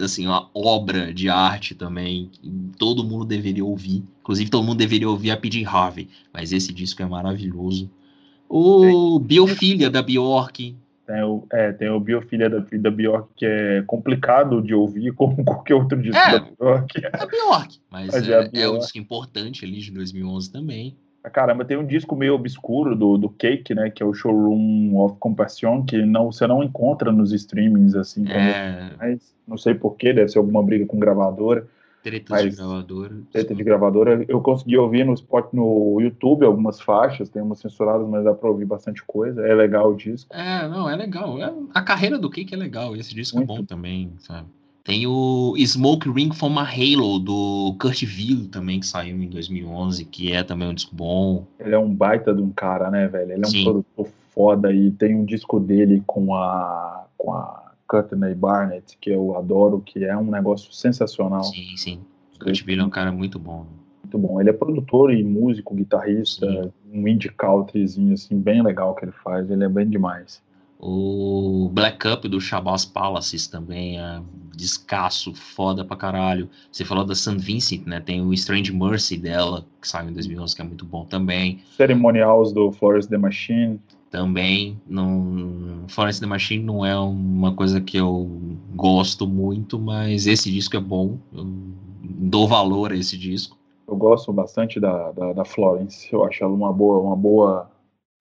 assim, uma obra de arte também. que todo mundo deveria ouvir. Inclusive, todo mundo deveria ouvir a PJ Harvey. Mas esse disco é maravilhoso. O Biofilha, da Bjork. Tem o, é, tem o Biofilha da, da Bjork, que é complicado de ouvir, como qualquer outro disco É. da Bjork. É a Bjork. Mas, Mas é é, a é um disco importante ali de 2011 também. Ah, Caramba, tem um disco meio obscuro do, do Cake, né? Que é o Showroom of Compassion, que não, você não encontra nos streamings, assim como. É, Mas não sei porquê, deve ser alguma briga com gravadora, tretas de gravadora. treta de gravadora. Eu consegui ouvir no spot no YouTube algumas faixas, tem umas censuradas, mas dá pra ouvir bastante coisa. É legal o disco. É, não, é legal. É- a carreira do Cake é legal. Esse disco Muito. é bom também, sabe? Tem o Smoke Ring from a Halo, do Kurt Vile também, que saiu em 2011, que é também um disco bom. Ele é um baita de um cara, né, velho? Ele é um Sim. produtor foda e tem um disco dele com a, com a Courtney Barnett, que eu adoro, que é um negócio sensacional. Sim, sim. O Kurt Vile é um cara muito bom. muito bom. Ele é produtor e músico, guitarrista, Sim. um indie countryzinho assim, bem legal que ele faz. Ele é bem demais. O Black Up do Shabazz Palaces também é descasso, foda pra caralho. Você falou da St. Vincent, né? Tem o Strange Mercy dela, que saiu em 2011, que é muito bom também. Cerimonials do Florence The Machine. Também, não, Florence the Machine não é uma coisa que eu gosto muito, mas esse disco é bom. Eu dou valor a esse disco. Eu gosto bastante da, da, da Florence. Eu acho ela uma boa, uma boa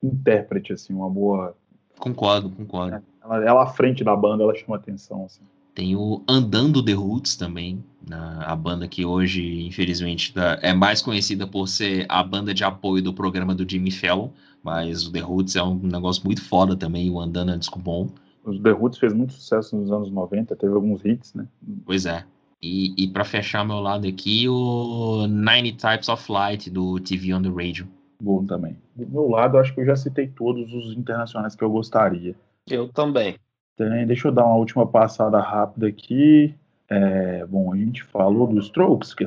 intérprete, assim, uma boa. Concordo, concordo. Ela, ela à frente da banda, ela chama atenção. Assim. Tem o Andando The Roots também, na, a banda que hoje, infelizmente, tá- é mais conhecida por ser a banda de apoio do programa do Jimmy Fallon, mas o The Roots é um negócio muito foda também, o Andando é disco bom. Os The Roots fez muito sucesso nos anos 90, teve alguns hits, né? Pois é. E, e para fechar meu lado aqui, o Nine Types of Light do TV on the Radio. Bom também. Do meu lado, acho que eu já citei todos os internacionais que eu gostaria. Eu também. Tem, deixa eu dar uma última passada rápida aqui. É, bom, a gente falou dos Strokes. Que...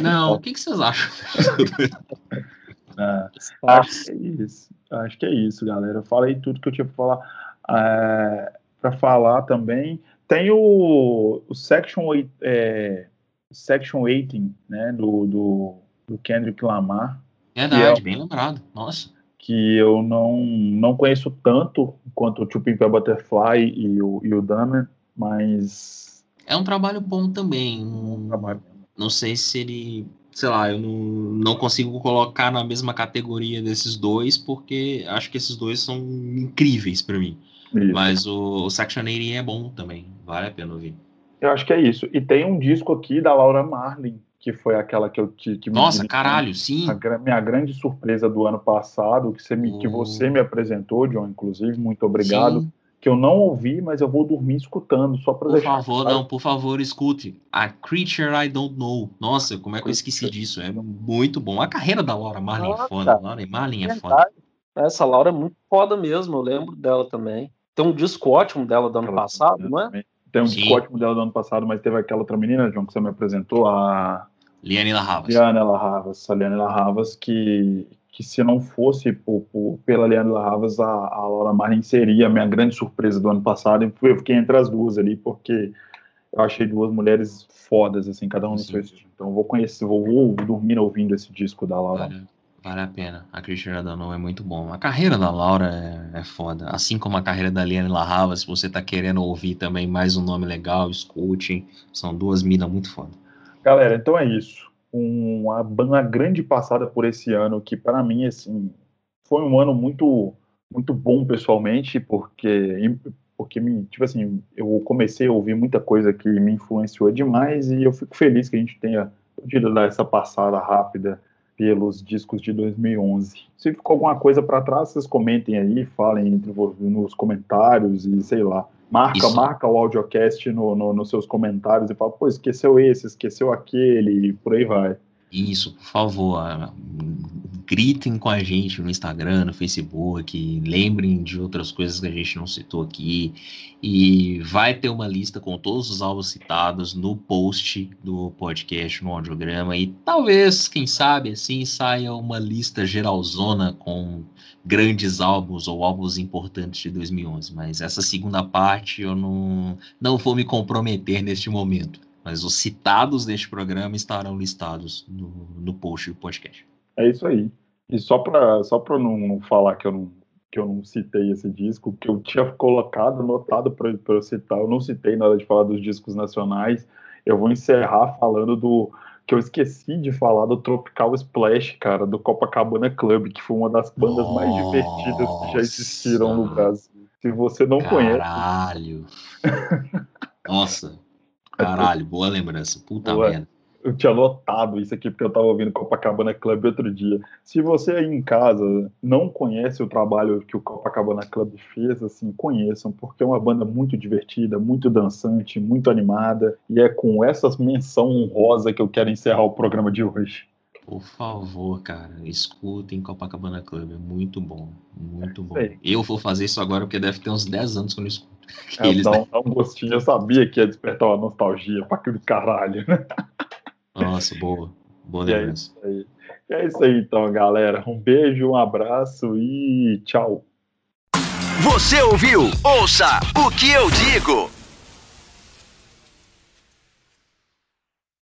Não, o que, que vocês acham? É, acho que é isso. Acho que é isso, galera. Eu falei tudo que eu tinha para falar. É, para falar também, tem o, o Section, 8, é, Section 18, né, do, do, do Kendrick Lamar, Verdade, é- bem lembrado. Nossa. que eu não, não conheço tanto quanto o Two Pimp a Butterfly e o, e o Dahmer, mas É um trabalho bom também. Não, trabalho. não sei se ele. Sei lá, eu não, não consigo colocar na mesma categoria desses dois, porque acho que esses dois são incríveis pra mim. Isso. Mas o, o Section 80 é bom também. Vale a pena ouvir. Eu acho que é isso. E tem um disco aqui da Laura Marlin, que foi aquela que eu que, que me Nossa, dirigiu. caralho, sim. A minha grande surpresa do ano passado, que você me, que você me apresentou, John, inclusive, muito obrigado. Sim. Que eu não ouvi, mas eu vou dormir escutando, só para Por deixar. favor, não, por favor, escute. A Creature I Don't Know. Nossa, como é que eu esqueci disso? É muito bom. A carreira da Laura Marlin é foda. Laura Marlin é foda. Essa Laura é muito foda mesmo, eu lembro dela também. Tem um disco ótimo dela do ano Aquela passado, não é? Tem um Sim. disco ótimo dela do ano passado, mas teve aquela outra menina, João, que você me apresentou, a. Liane Larravas. Liane Larravas, a Liane Larravas, que, que se não fosse por, por, pela Liane Larravas, a, a Laura Marlin seria a minha grande surpresa do ano passado. Eu fiquei entre as duas ali, porque eu achei duas mulheres fodas, assim, cada uma no seu estilo. Então vou conhecer, vou, vou dormir ouvindo esse disco da Laura. Vale, vale a pena. A Cristina Danon é muito bom. A carreira da Laura é, é foda. Assim como a carreira da Liane Larrava, se você tá querendo ouvir também mais um nome legal, escute. São duas minas muito foda. Galera, então é isso. Uma, uma grande passada por esse ano que, para mim, assim, foi um ano muito muito bom pessoalmente, porque porque me, tipo assim, eu comecei a ouvir muita coisa que me influenciou demais e eu fico feliz que a gente tenha podido dar essa passada rápida pelos discos de 2011. Se ficou alguma coisa para trás, vocês comentem aí, falem entre, nos comentários e sei lá. Marca, Isso. marca o audiocast no, no, nos seus comentários e fala, pô, esqueceu esse, esqueceu aquele, e por aí vai. Isso, por favor, gritem com a gente no Instagram, no Facebook, lembrem de outras coisas que a gente não citou aqui. E vai ter uma lista com todos os álbuns citados no post do podcast, no audiograma. E talvez, quem sabe, assim saia uma lista geralzona com grandes álbuns ou álbuns importantes de 2011. Mas essa segunda parte eu não, não vou me comprometer neste momento. Mas os citados deste programa estarão listados no, no post do podcast. É isso aí. E só para só não, não falar que eu não, que eu não citei esse disco, que eu tinha colocado, anotado para eu citar, eu não citei na hora de falar dos discos nacionais. Eu vou encerrar falando do que eu esqueci de falar do Tropical Splash, cara, do Copacabana Club, que foi uma das bandas Nossa. mais divertidas que já existiram no Brasil. Se você não Caralho. conhece. Caralho! Nossa! Caralho, boa lembrança. Puta merda. Eu tinha notado isso aqui porque eu estava ouvindo Copacabana Club outro dia. Se você aí em casa não conhece o trabalho que o Copacabana Club fez, assim, conheçam, porque é uma banda muito divertida, muito dançante, muito animada, e é com essa menção honrosa que eu quero encerrar o programa de hoje. Por favor, cara, escutem Copacabana Club, é muito bom, muito bom. Eu vou fazer isso agora porque deve ter uns 10 anos que eu não escuto. É, Eles, dá, um, dá um gostinho, eu sabia que ia despertar uma nostalgia pra aquele caralho, né? Nossa, boa. Boa lembrança. É isso, é isso aí, então, galera. Um beijo, um abraço e tchau. Você ouviu? Ouça o que eu digo.